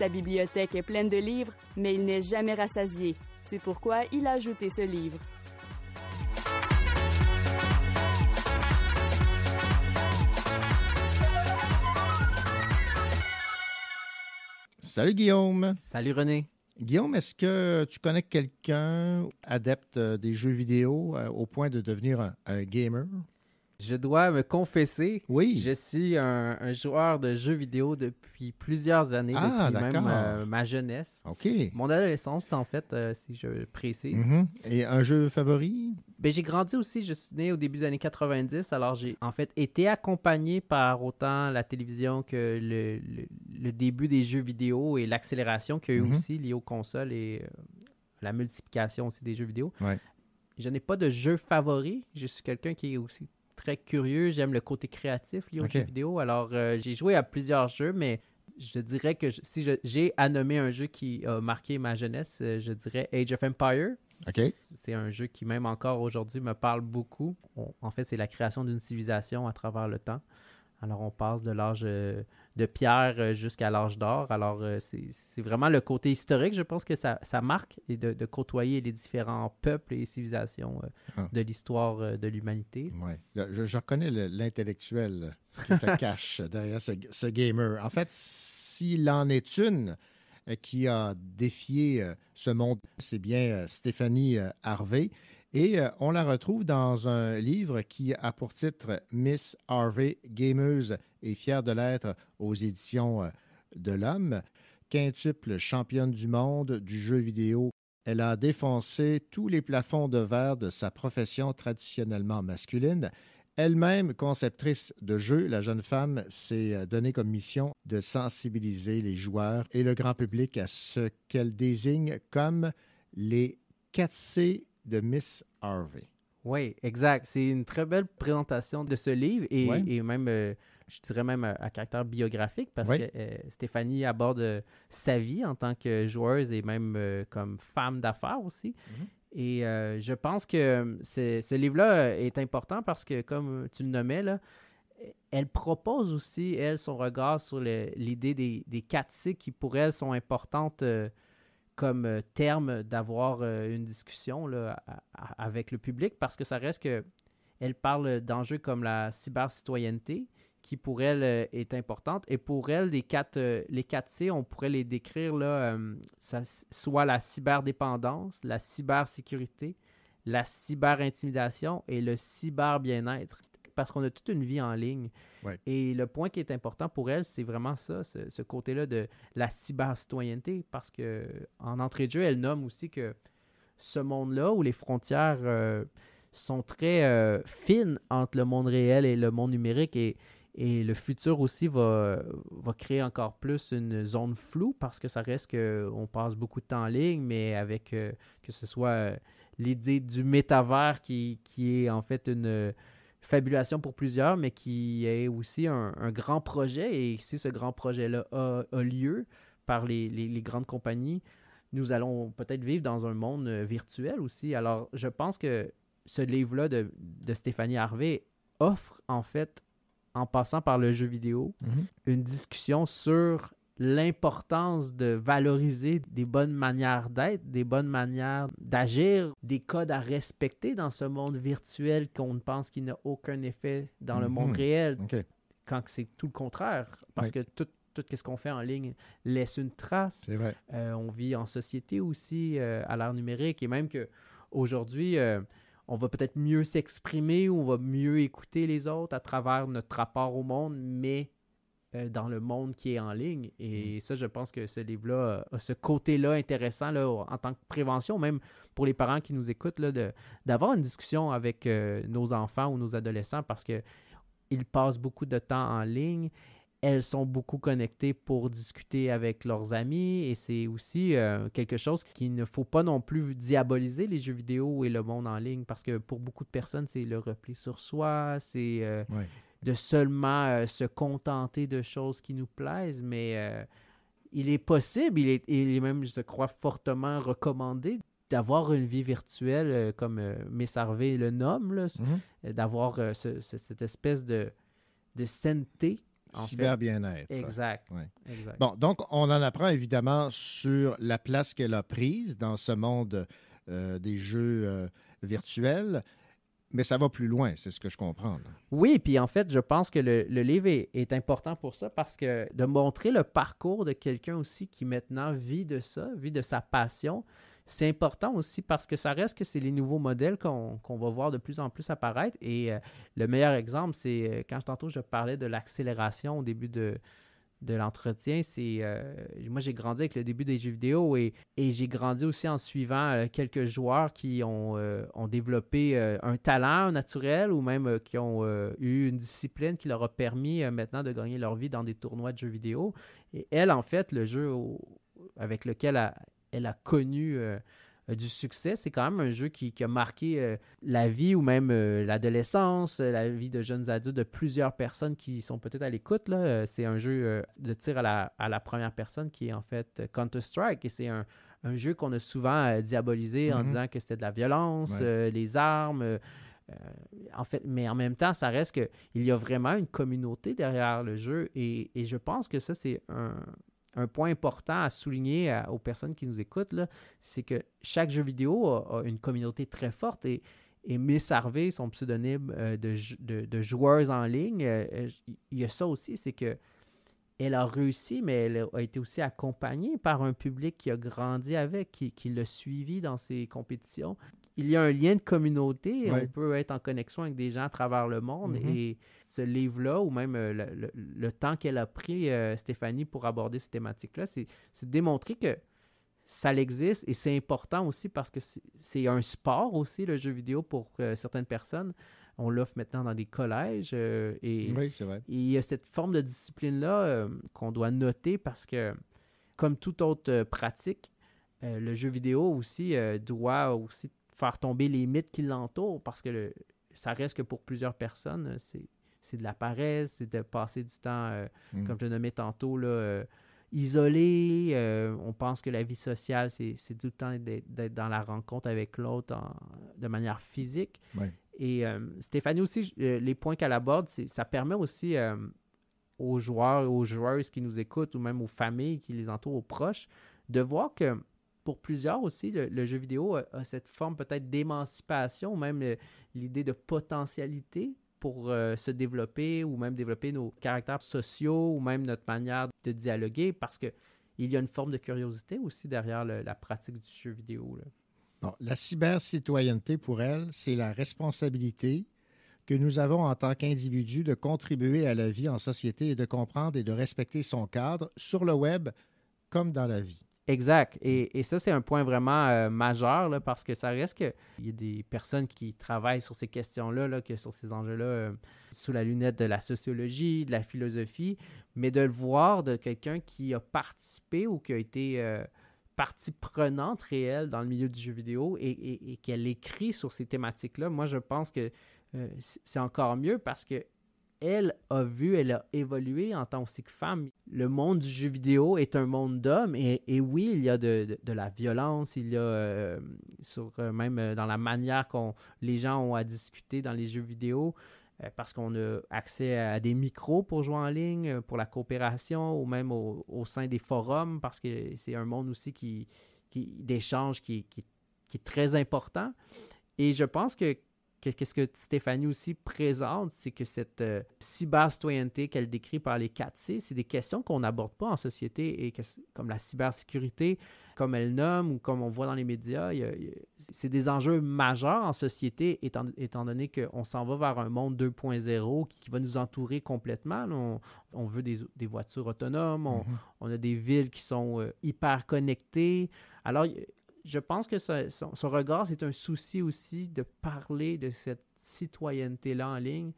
Sa bibliothèque est pleine de livres, mais il n'est jamais rassasié. C'est pourquoi il a ajouté ce livre. Salut Guillaume. Salut René. Guillaume, est-ce que tu connais quelqu'un adepte euh, des jeux vidéo euh, au point de devenir un, un gamer? Je dois me confesser. Oui. Je suis un, un joueur de jeux vidéo depuis plusieurs années, Ah, depuis même euh, ma jeunesse. OK. Mon adolescence, en fait, euh, si je précise. Mhm. Et un jeu favori? Ben, j'ai grandi aussi, je suis né au début des années 90, alors j'ai en fait été accompagné par autant la télévision que le, le- le début des jeux vidéo et l'accélération qu'il y a eu Mhm. aussi liée aux consoles et euh, la multiplication aussi des jeux vidéo. Ouais. Je n'ai pas de jeu favori, je suis quelqu'un qui est aussi très curieux, j'aime le côté créatif lié aux jeux vidéo, alors euh, j'ai joué à plusieurs jeux, mais je dirais que je- si j'ai à nommer un jeu qui a marqué ma jeunesse, euh, je dirais Age of Empire. C'est un jeu qui, même encore aujourd'hui, me parle beaucoup. En fait, c'est la création d'une civilisation à travers le temps. Alors, on passe de l'âge euh, de pierre euh, jusqu'à l'âge d'or. Alors, euh, c'est vraiment le côté historique, je pense que ça, ça marque, et de, de côtoyer les différents peuples et civilisations Ah. de l'histoire de l'humanité. Là, Je, je reconnais le- l'intellectuel qui se cache derrière ce, ce gamer. En fait, s'il en est une qui a défié ce monde, c'est bien Stéphanie Harvey. Et euh, on la retrouve dans un livre qui a pour titre Miss Harvey, gameuse et fière de l'être aux éditions euh, de l'Homme. Quintuple championne du monde du jeu vidéo elle a défoncé tous les plafonds de verre de sa profession traditionnellement masculine. Elle-même conceptrice de jeux, la jeune femme s'est euh, donnée comme mission de sensibiliser les joueurs et le grand public à ce qu'elle désigne comme les 4C de Miss Harvey. Oui, exact. C'est une très belle présentation de ce livre et, Ouais. et même, euh, je dirais même à, à caractère biographique parce que euh, Stéphanie aborde euh, sa vie en tant que joueuse et même euh, comme femme d'affaires aussi. Mhm. Et euh, je pense que euh, ce, livre-là est important parce que, comme tu le nommais, là, elle propose aussi, elle, son regard sur l'idée des, des 4C qui, pour elle, sont importantes euh, comme euh, terme d'avoir euh, une discussion là, avec le public parce que ça reste que elle parle d'enjeux comme la cybercitoyenneté qui pour elle euh, est importante et pour elle les quatre euh, les 4C on pourrait les décrire là ça- soit la cyberdépendance, la cybersécurité, la cyberintimidation et le cyber-bien-être parce qu'on a toute une vie en ligne. Ouais. Et le point qui est important pour elle, c'est vraiment ça, ce, ce côté-là de la cyber-citoyenneté, parce que en entrée de jeu, elle nomme aussi que ce monde-là où les frontières euh, sont très euh, fines entre le monde réel et le monde numérique et, et le futur aussi va, va créer encore plus une zone floue parce que ça reste qu'on passe beaucoup de temps en ligne, mais avec euh, que ce soit l'idée du métavers qui, qui est en fait une fabulation pour plusieurs, mais qui est aussi un, un grand projet. Et si ce grand projet-là a, a lieu par les, les- les grandes compagnies, nous allons peut-être vivre dans un monde euh, virtuel aussi. Alors, je pense que ce livre-là de, de Stéphanie Harvey offre en fait, en passant par le jeu vidéo, Mhm. une discussion sur l'importance de valoriser des bonnes manières d'être, des bonnes manières d'agir, des codes à respecter dans ce monde virtuel qu'on pense qu'il n'a aucun effet dans le monde Mhm. réel, quand c'est tout le contraire. Parce que tout, tout ce qu'on fait en ligne laisse une trace. C'est vrai. Euh, on vit en société aussi, euh, à l'ère numérique, et même que aujourd'hui, euh, on va peut-être mieux s'exprimer ou on va mieux écouter les autres à travers notre rapport au monde, mais dans le monde qui est en ligne. Et ça, je pense que ce livre-là euh, a ce côté-là intéressant là, en tant que prévention, même pour les parents qui nous écoutent, d'avoir une discussion avec euh, nos enfants ou nos adolescents parce que ils passent beaucoup de temps en ligne. Elles sont beaucoup connectées pour discuter avec leurs amis et c'est aussi euh, quelque chose qu'il ne faut pas non plus diaboliser les jeux vidéo et le monde en ligne parce que pour beaucoup de personnes, c'est le repli sur soi, c'est euh, Ouais. De seulement euh, se contenter de choses qui nous plaisent, mais euh, il est possible, il est, il est même, je crois, fortement recommandé d'avoir une vie virtuelle euh, comme Miss Harvey le nomme, là, Mhm. d'avoir ce- ce- cette espèce de, de sainteté. Cyber-bien-être. Exact. Bon, donc, on en apprend évidemment sur la place qu'elle a prise dans ce monde euh, des jeux euh, virtuels, mais ça va plus loin, c'est ce que je comprends. Oui, puis en fait, je pense que le, livre est, important pour ça parce que de montrer le parcours de quelqu'un aussi qui maintenant vit de ça, vit de sa passion, c'est important aussi parce que ça reste que c'est les nouveaux modèles qu'on qu'on va voir de plus en plus apparaître. Et euh, le meilleur exemple, c'est euh, quand tantôt je parlais de l'accélération au début de, de l'entretien, c'est euh, moi j'ai grandi avec le début des jeux vidéo et, et j'ai grandi aussi en suivant euh, quelques joueurs qui ont, euh, ont développé un talent naturel ou même qui ont eu une discipline qui leur a permis maintenant de gagner leur vie dans des tournois de jeux vidéo. Et elle, en fait, le jeu avec lequel elle a, connu du succès, c'est quand même un jeu qui, qui a marqué euh, la vie ou même euh, l'adolescence, euh, la vie de jeunes adultes de plusieurs personnes qui sont peut-être à l'écoute. là. Euh, C'est un jeu euh, de tir à la, à la première personne qui est en fait euh, Counter-Strike et c'est un, un jeu qu'on a souvent euh, diabolisé en Mhm. disant que c'était de la violence, Ouais. euh, les armes. euh, euh, en fait, mais en même temps, ça reste que il y a vraiment une communauté derrière le jeu et, et je pense que ça, c'est un, un point important à souligner à- aux personnes qui nous écoutent, c'est que chaque jeu vidéo a, a une communauté très forte et, et Miss Harvey, son pseudonyme euh, de, de, de joueuse en ligne, euh, euh, il y a ça aussi, c'est que elle a réussi, mais elle a été aussi accompagnée par un public qui a grandi avec, qui, qui l'a suivi dans ses compétitions. Il y a un lien de communauté, Ouais. on peut être en connexion avec des gens à travers le monde Mhm. et ce livre-là, ou même euh, le, le- le temps qu'elle a pris, euh, Stéphanie, pour aborder ces thématiques-là, c'est démontrer que ça existe et c'est important aussi parce que c'est- un sport aussi, le jeu vidéo, pour euh, certaines personnes. On l'offre maintenant dans des collèges euh, et Oui, c'est vrai. et il y a cette forme de discipline-là qu'on doit noter parce que, comme toute autre pratique, le jeu vidéo aussi doit aussi faire tomber les mythes qui l'entourent parce que le- ça reste que pour plusieurs personnes, c'est, c'est de la paresse, c'est de passer du temps, euh, Mm. comme je le nommais tantôt, là, euh, isolé. euh, on pense que la vie sociale, c'est, tout le temps d'être, dans la rencontre avec l'autre de manière physique. Ouais. Et Stéphanie aussi, les points qu'elle aborde, ça permet aussi aux joueurs et aux joueuses qui nous écoutent ou même aux familles qui les entourent, aux proches, de voir que pour plusieurs aussi, le, le jeu vidéo a, a cette forme peut-être d'émancipation, même l'idée de potentialité pour euh, se développer ou même développer nos caractères sociaux ou même notre manière de dialoguer parce que il y a une forme de curiosité aussi derrière la pratique du jeu vidéo. la cybercitoyenneté, pour elle, c'est la responsabilité que nous avons en tant qu'individus de contribuer à la vie en société et de comprendre et de respecter son cadre sur le web comme dans la vie. Exact. Et, et ça, c'est un point vraiment euh, majeur là, parce que ça reste que il y a des personnes qui travaillent sur ces questions-là, là, que sur ces enjeux-là, euh, sous la lunette de la sociologie, de la philosophie, mais de le voir de quelqu'un qui a participé ou qui a été euh, partie prenante réelle dans le milieu du jeu vidéo et, et- et qu'elle écrit sur ces thématiques-là, moi, je pense que c'est encore mieux parce que elle a vu, elle a évolué en tant aussi que femme. Le monde du jeu vidéo est un monde d'hommes et, oui, il y a de, de- la violence, il y a euh, euh, même euh, dans la manière qu'on les gens ont à discuter dans les jeux vidéo parce qu'on a accès à des micros pour jouer en ligne, pour la coopération ou même au, au sein des forums parce que c'est un monde aussi qui, qui d'échange qui, qui, est très important. Et je pense que- qu'est-ce que Stéphanie aussi présente, c'est que cette euh, cyber-citoyenneté qu'elle décrit par les 4C, c'est des questions qu'on n'aborde pas en société, et que, comme la cybersécurité, comme elle nomme, ou comme on voit dans les médias, c'est des enjeux majeurs en société, étant, étant donné qu'on s'en va vers un monde 2.0 qui, qui va nous entourer complètement. On, on veut des, des voitures autonomes, on, Mhm. on a des villes qui sont euh, hyper connectées. Alors, je pense que ce- son, son regard, c'est un souci aussi de parler de cette citoyenneté-là en ligne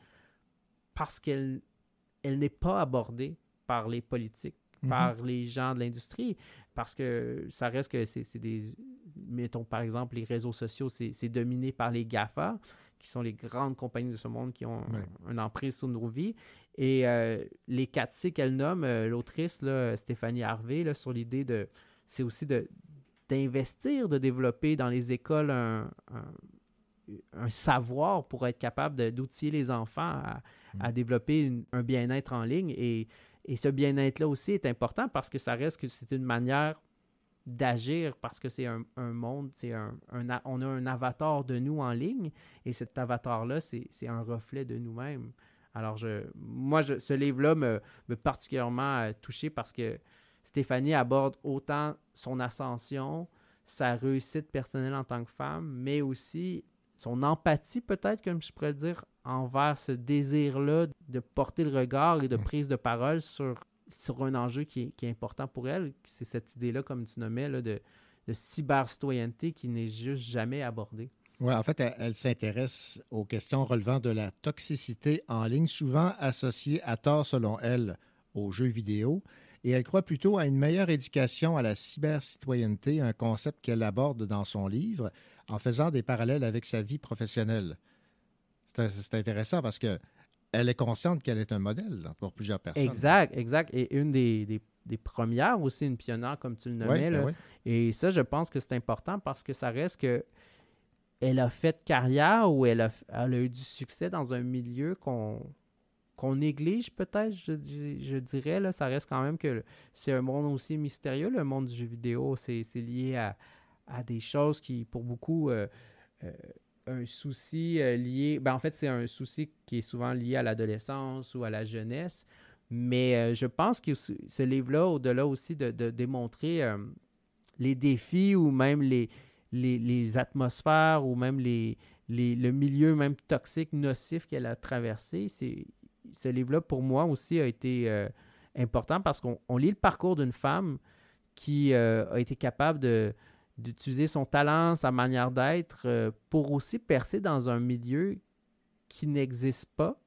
parce qu'elle elle n'est pas abordée par les politiques, Mhm. par les gens de l'industrie, parce que ça reste que c'est des... Mettons, par exemple, les réseaux sociaux, c'est dominé par les GAFA, qui sont les grandes compagnies de ce monde qui ont Ouais. un, un emprise sur nos vies. Et euh, les 4C qu'elle nomme, euh, l'autrice, Stéphanie Harvey, là, sur l'idée de... C'est aussi de d'investir, de développer dans les écoles un, un- un savoir pour être capable d'outiller les enfants à, à développer une- un bien-être en ligne. Et, et ce bien-être-là aussi est important parce que ça reste que c'est une manière d'agir parce que c'est un, un monde, c'est un, on a un avatar de nous en ligne et cet avatar-là, c'est c'est un reflet de nous-mêmes. Alors, je, moi, je, ce livre-là me, me particulièrement euh, touché parce que Stéphanie aborde autant son ascension, sa réussite personnelle en tant que femme, mais aussi son empathie, peut-être, comme je pourrais dire, envers ce désir-là de porter le regard et de prise de parole sur, sur un enjeu qui est, qui est important pour elle. C'est cette idée-là, comme tu nommais, là, de, de cyber-citoyenneté qui n'est juste jamais abordée. Oui, en fait, elle, elle s'intéresse aux questions relevant de la toxicité en ligne, souvent associée à tort, selon elle, aux jeux vidéo. Et elle croit plutôt à une meilleure éducation à la cybercitoyenneté, un concept qu'elle aborde dans son livre, en faisant des parallèles avec sa vie professionnelle. C'est intéressant parce que elle est consciente qu'elle est un modèle pour plusieurs personnes. Exact, exact. Et une des, des- des premières aussi, une pionnière, comme tu le nommais. Ben. Et ça, je pense que c'est important parce que ça reste que elle a fait carrière ou elle a, elle a eu du succès dans un milieu qu'on qu'on néglige peut-être, je, dirais. Là, ça reste quand même que c'est un monde aussi mystérieux, le monde du jeu vidéo. C'est lié à, à des choses qui, pour beaucoup, euh, euh, un souci euh, lié. Ben, en fait, c'est un souci qui est souvent lié à l'adolescence ou à la jeunesse. Mais je pense que ce livre-là, au-delà aussi de, démontrer les défis ou même les, les, les atmosphères ou même les, les- le milieu même toxique, nocif qu'elle a traversé, c'est ce livre-là, pour moi aussi, a été euh, important parce qu'on on lit le parcours d'une femme qui euh, a été capable d'utiliser son talent, sa manière d'être euh, pour aussi percer dans un milieu qui n'existe pas,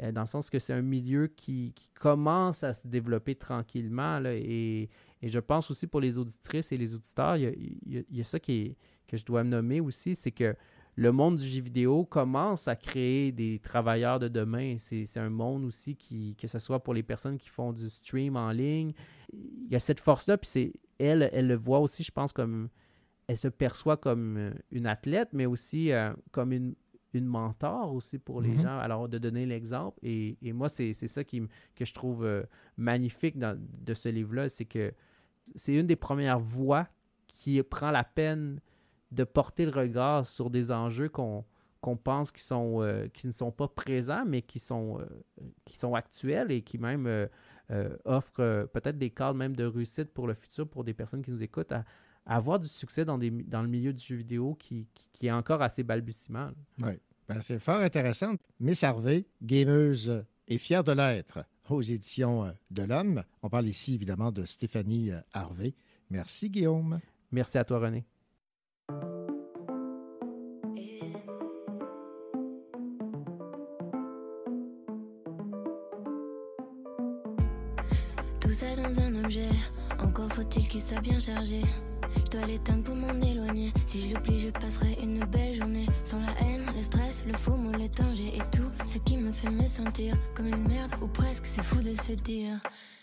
dans le sens que c'est un milieu qui, commence à se développer tranquillement. et, je pense aussi pour les auditrices et les auditeurs, il y a, y a ça qui est- que je dois me nommer aussi, c'est que le monde du jeu vidéo commence à créer des travailleurs de demain. C'est un monde aussi qui, que ce soit pour les personnes qui font du stream en ligne, il y a cette force-là, puis c'est elle, elle le voit aussi, je pense, comme elle se perçoit comme euh, une athlète, mais aussi euh, comme une, une mentor aussi pour les Mhm. gens. Alors, de donner l'exemple. Et, et moi, c'est ça qui, que je trouve euh, magnifique dans, de ce livre-là, c'est que c'est une des premières voix qui prend la peine de porter le regard sur des enjeux qu'on pense qui, sont, euh, qui ne sont pas présents, mais qui sont, euh, qui sont actuels et qui même euh, offrent peut-être des cadres même de réussite pour le futur, pour des personnes qui nous écoutent, à, à avoir du succès dans, des, dans le milieu du jeu vidéo qui, qui, qui est encore assez balbutiement. Oui. Ben, c'est fort intéressant. Miss Harvey, gameuse et fière de l'être aux éditions de l'Homme. On parle ici évidemment de Stéphanie Harvey. Merci Guillaume. Merci à toi René. Encore faut-il qu'il soit bien chargé. Je dois l'éteindre pour m'en éloigner. Si je l'oublie, je passerai une belle journée. Sans la haine, le stress, le faux mot, les et tout ce qui me fait me sentir comme une merde ou presque. C'est fou de se dire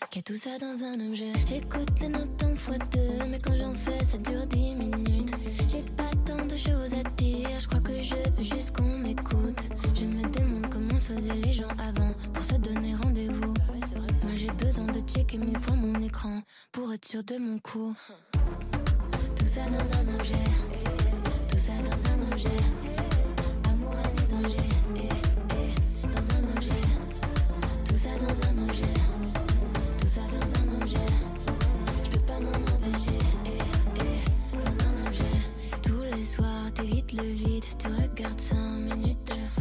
qu'il y a tout ça dans un objet. J'écoute les notes en fois deux, mais quand j'en fais, ça dure dix minutes. J'ai pas tant de choses à dire, je crois que je veux juste qu'on m'écoute. Je me demande comment faisaient les gens avant checker mille fois mon écran pour être sûr de mon coup. Tout ça dans un objet, tout ça dans un objet. Amour, et danger, dans un objet. Tout ça dans un objet, tout ça dans un objet. Je peux pas m'en empêcher, dans un objet. Tous les soirs, t'évites le vide, tu regardes cinq minutes. Deux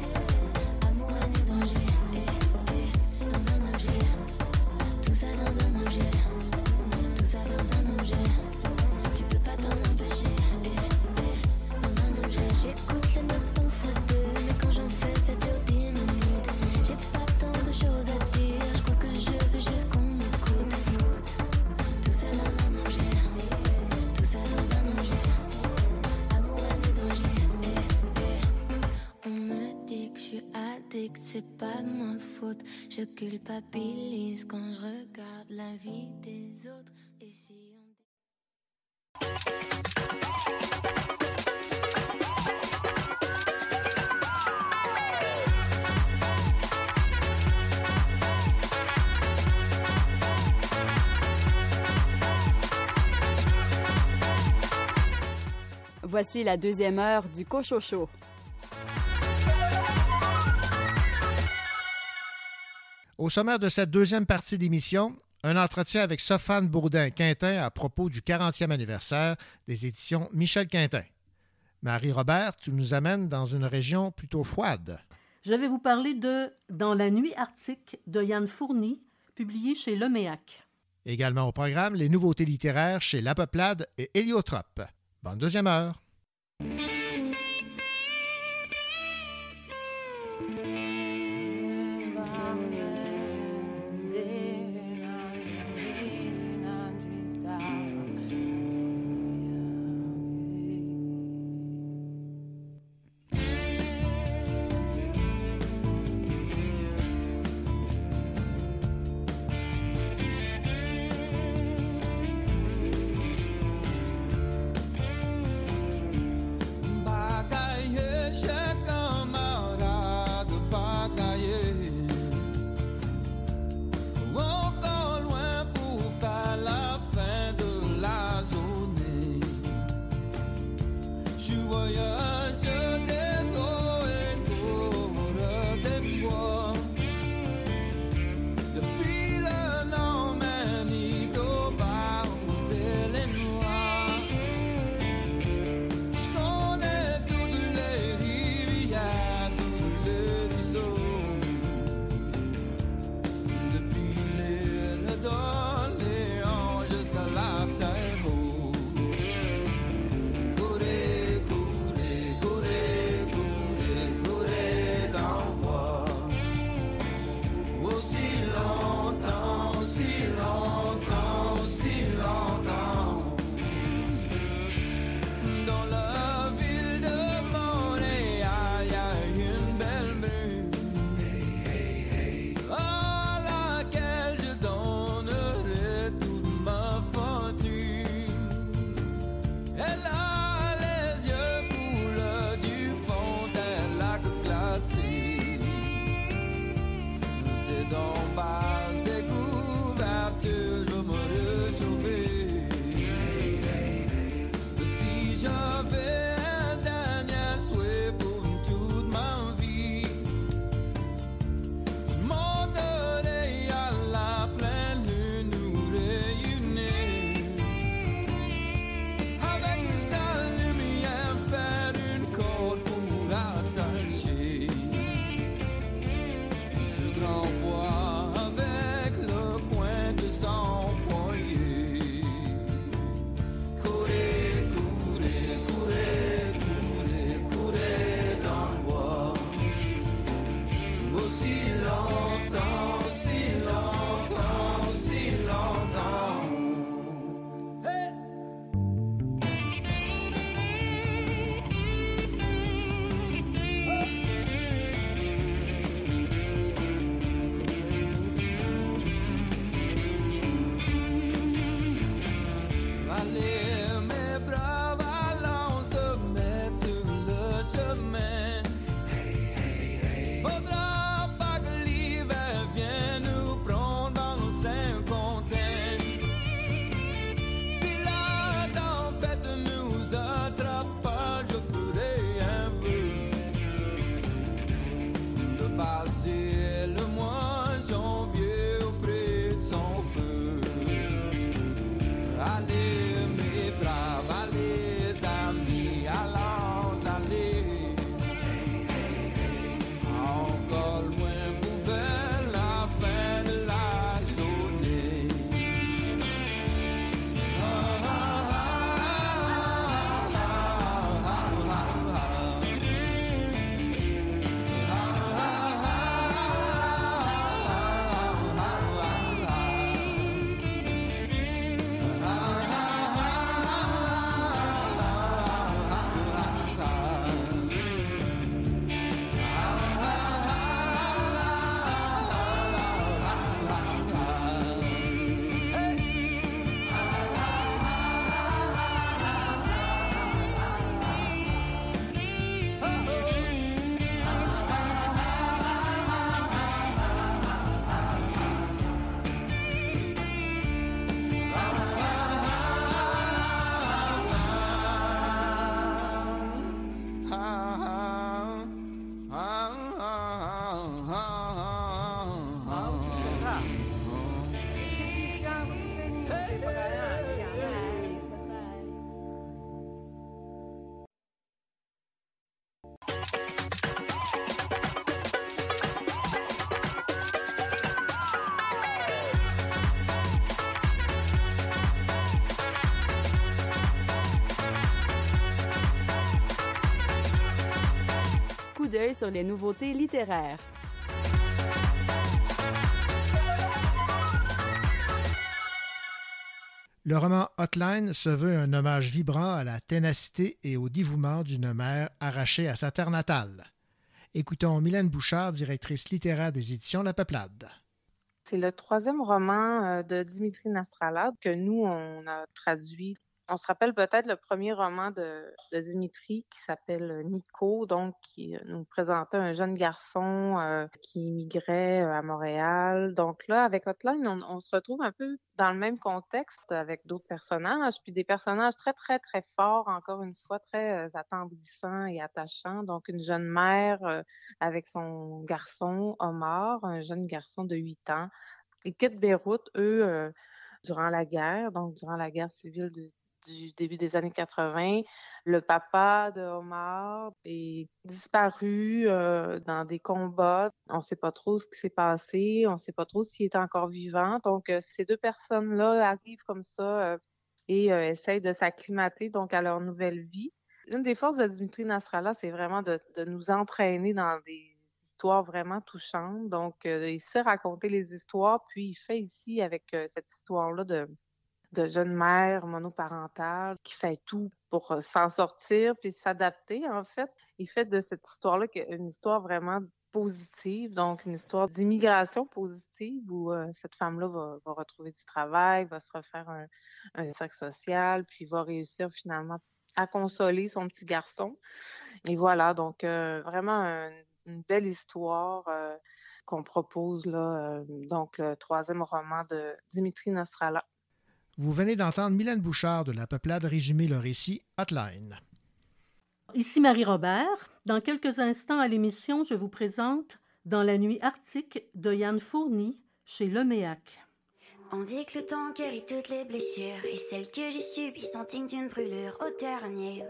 Je culpabilise quand je regarde la vie des autres. Et si. Voici la deuxième heure du Cochocho. Au sommaire de cette deuxième partie d'émission, un entretien avec Sophane Bourdin-Quintin à propos du 40e anniversaire des éditions Michel Quintin. Marie-Robert, tu nous amènes dans une région plutôt froide. Je vais vous parler de Dans la nuit arctique de Yann Fourny, publié chez Leméac. Également au programme, les nouveautés littéraires chez La Peuplade et Héliotrope. Bonne deuxième heure. Sur les nouveautés littéraires. Le roman Hotline se veut un hommage vibrant à la ténacité et au dévouement d'une mère arrachée à sa terre natale. Écoutons Mylène Bouchard, directrice littéraire des éditions La Peuplade. C'est le troisième roman euh, de Dimitri Nastralad que nous, on a traduit on se rappelle peut-être le premier roman de, Dimitri qui s'appelle euh, Nico, donc qui euh, nous présentait un jeune garçon euh, qui immigrait à Montréal. Donc là, avec Hotline, on, se retrouve un peu dans le même contexte avec d'autres personnages, puis des personnages très, très, très forts, encore une fois, très attendrissants et attachants. Donc une jeune mère avec son garçon Omar, un jeune garçon de 8 ans. Ils quittent Beyrouth, eux, durant la guerre, donc durant la guerre civile de du début des années 80. Le papa de Omar est disparu euh, dans des combats. On ne sait pas trop ce qui s'est passé. On ne sait pas trop s'il est encore vivant. Donc, euh, ces deux personnes-là arrivent comme ça euh, et essayent de s'acclimater donc à leur nouvelle vie. Une des forces de Dimitri Nasrallah, c'est vraiment de, de, nous entraîner dans des histoires vraiment touchantes. Donc, il sait raconter les histoires, puis il fait ici avec cette histoire-là de de jeune mère monoparentale qui fait tout pour euh, s'en sortir puis s'adapter, en fait. Il fait de cette histoire-là une histoire vraiment positive, donc une histoire d'immigration positive où euh, cette femme-là va, retrouver du travail, va se refaire un, un cercle social, puis va réussir finalement à consoler son petit garçon. Et voilà, donc euh, vraiment une belle histoire qu'on propose là, donc le troisième roman de Dimitri Nostrala. Vous venez d'entendre Mylène Bouchard de La Peuplade résumer le récit Hotline. Ici Marie Robert. Dans quelques instants à l'émission, je vous présente Dans la nuit arctique de Yann Fourny chez Leméac. On dit que le temps guérit toutes les blessures et celles que j'ai subies sont dignes d'une brûlure au dernier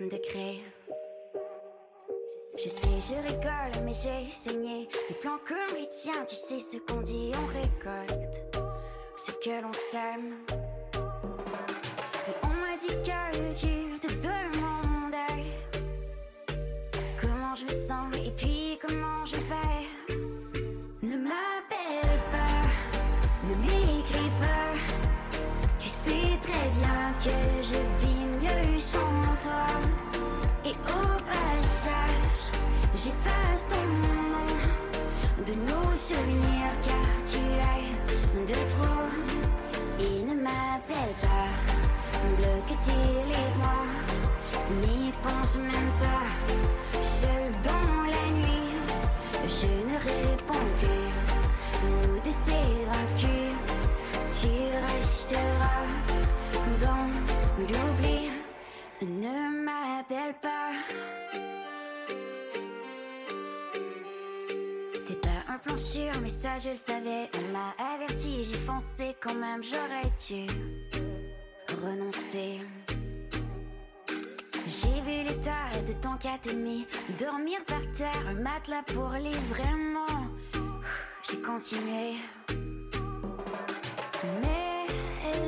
degré. Je sais, je rigole, mais j'ai saigné. Les plans comme les tiens, tu sais ce qu'on dit, on récolte ce que l'on s'aime. on m'a dit que tu te demandais comment je sens et puis comment je vais. Ne m'appelle pas, ne m'écris pas. Tu sais très bien que je vis mieux sans toi. Et au passage, j'efface ton nom de nos souvenirs car tu es de trop. pense même pas. Seul dans la nuit, je ne réponds plus. Nous deux c'est tu resteras dans l'oubli. Ne m'appelle pas. Mais ça je le savais. On m'a averti, j'ai foncé quand même, j'aurais dû renoncer. J'ai vu l'état de ton qu'à Dormir par terre, un matelas pour les vraiment. J'ai continué. Mais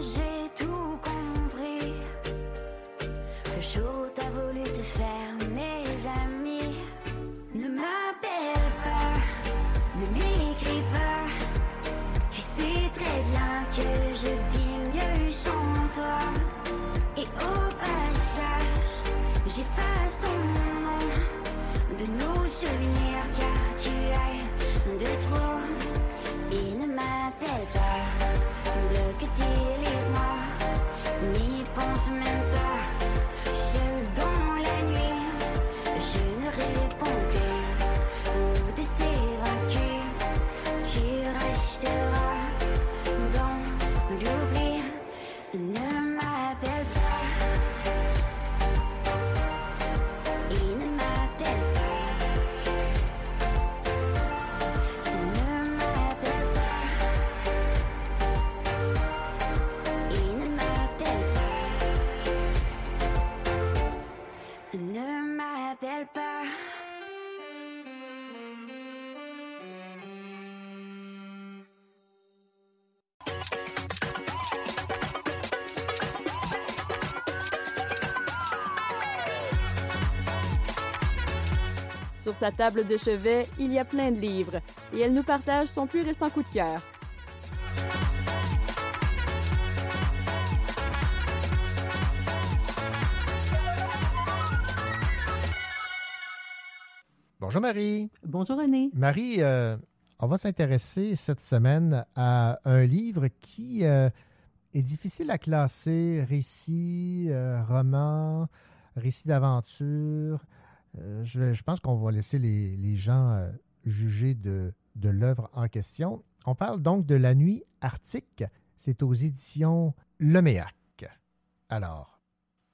j'ai tout compris. Le jour où t'as voulu te faire mes amis. Ne m'appelle que je vis mieux sans toi. Et au passage. J'efface ton nom de nos souvenirs car tu es de trop. Et ne Sur sa table de chevet, il y a plein de livres et elle nous partage son plus récent coup de cœur. Bonjour Marie. Bonjour René. Marie, euh, on va s'intéresser cette semaine à un livre qui euh, est difficile à classer, récit, euh, roman, récit d'aventure. Je, je, pense qu'on va laisser les, les gens juger de, de l'œuvre en question. On parle donc de La Nuit Arctique. C'est aux éditions Leméac. Alors,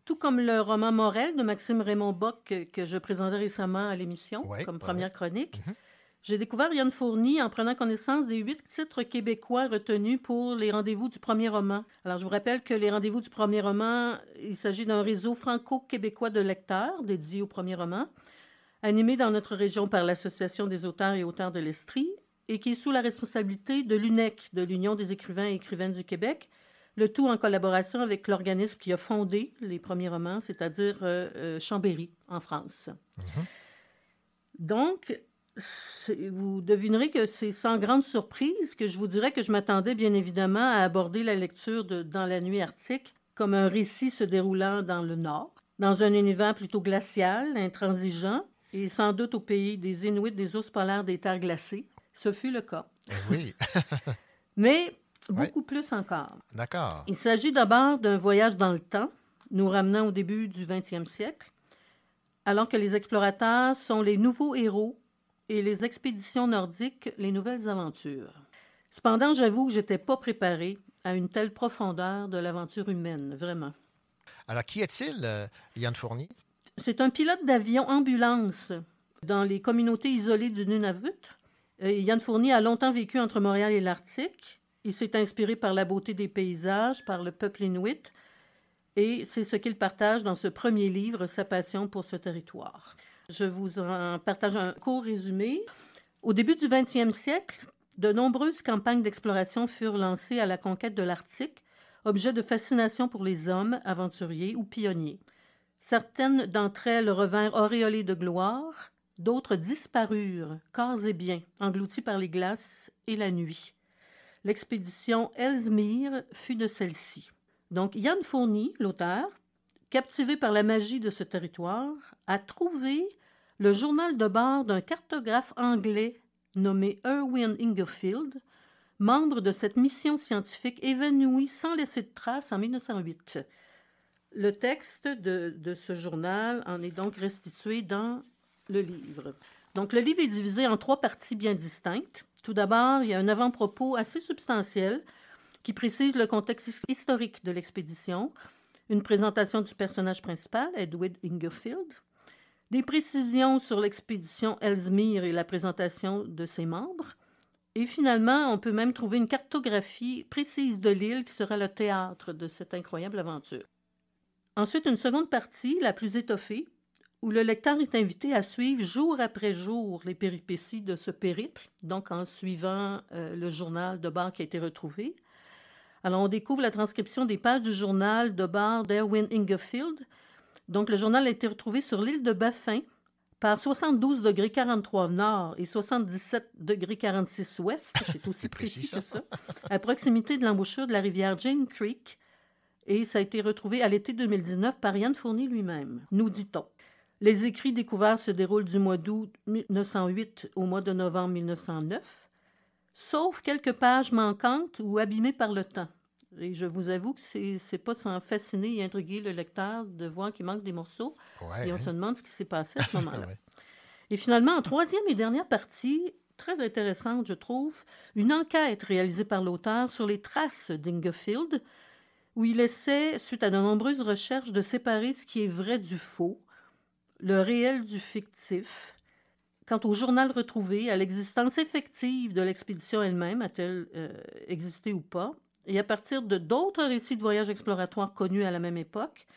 tout comme le roman Morel de Maxime Raymond Bock que, que je présentais récemment à l'émission Ouais, comme première ouais. chronique. Mhm. J'ai découvert Yann Fourny en prenant connaissance des huit titres québécois retenus pour les rendez-vous du premier roman. Alors, je vous rappelle que les rendez-vous du premier roman, il s'agit d'un réseau franco-québécois de lecteurs dédié au premier roman, animé dans notre région par l'Association des auteurs et auteurs de l'Estrie et qui est sous la responsabilité de l'UNEC, de l'Union des écrivains et écrivaines du Québec, le tout en collaboration avec l'organisme qui a fondé les premiers romans, c'est-à-dire euh, euh, Chambéry, en France. Donc, c'est- vous devinerez que c'est sans grande surprise que je vous dirais que je m'attendais bien évidemment à aborder la lecture de Dans la nuit arctique comme un récit se déroulant dans le Nord, dans un univers plutôt glacial, intransigeant, et sans doute au pays des Inuits des ours polaires des terres glacées. Ce fut le cas. Eh oui, Mais beaucoup plus encore. d'accord. Il s'agit d'abord d'un voyage dans le temps, nous ramenant au début du 20e siècle, alors que les explorateurs sont les nouveaux héros et les expéditions nordiques les nouvelles aventures. Cependant, j'avoue que j'étais pas préparée à une telle profondeur de l'aventure humaine, vraiment. Alors, qui est-il, euh, Yann Fournier? C'est un pilote d'avion ambulance dans les communautés isolées du Nunavut. Euh, Yann Fournier a longtemps vécu entre Montréal et l'Arctique. Il s'est inspiré par la beauté des paysages, par le peuple inuit, et c'est ce qu'il partage dans ce premier livre, sa passion pour ce territoire. Je vous en partage un court résumé. Au début du 20e siècle, de nombreuses campagnes d'exploration furent lancées à la conquête de l'Arctique, objet de fascination pour les hommes, aventuriers ou pionniers. Certaines d'entre elles revinrent auréolées de gloire, d'autres disparurent, corps et biens, engloutis par les glaces et la nuit. L'expédition Ellesmere fut de celle-ci. Donc, Yann Fourny, l'auteur, captivé par la magie de ce territoire, a trouvé le journal de bord d'un cartographe anglais nommé Erwin Ingerfield, membre de cette mission scientifique évanouie sans laisser de traces en 1908. Le texte de, ce journal en est donc restitué dans le livre. Donc, le livre est divisé en trois parties bien distinctes. Tout d'abord, il y a un avant-propos assez substantiel qui précise le contexte his- historique de l'expédition, une présentation du personnage principal, Edward Ingerfield, des précisions sur l'expédition Ellesmere et la présentation de ses membres, et finalement, on peut même trouver une cartographie précise de l'île qui sera le théâtre de cette incroyable aventure. Ensuite, une seconde partie, la plus étoffée, où le lecteur est invité à suivre jour après jour les péripéties de ce périple, donc en suivant euh, le journal de bord qui a été retrouvé. Alors, on découvre la transcription des pages du journal de bord d'Erwin Ingerfield. Donc, le journal a été retrouvé sur l'île de Baffin par 72 degrés 43 nord et 77 degrés 46 ouest. C'est aussi précis, précis, que ça. À proximité de l'embouchure de la rivière Jane Creek. Et ça a été retrouvé à l'été 2019 par Yann Fournier lui-même, nous dit-on. Les écrits découverts se déroulent du mois d'août 1908 au mois de novembre 1909, sauf quelques pages manquantes ou abîmées par le temps. Et je vous avoue que c'est pas sans fasciner et intriguer le lecteur de voir qu'il manque des morceaux. Ouais, et on hein? se demande ce qui s'est passé à ce moment-là. Ouais. Et finalement, en troisième et dernière partie, très intéressante, je trouve, une enquête réalisée par l'auteur sur les traces d'Ingerfield, où il essaie, suite à de nombreuses recherches, de séparer ce qui est vrai du faux, le réel du fictif. Quant au journal retrouvé, à l'existence effective de l'expédition elle-même, a-t-elle euh, existé ou pas, et à partir de d'autres récits de voyages exploratoires connus à la même époque,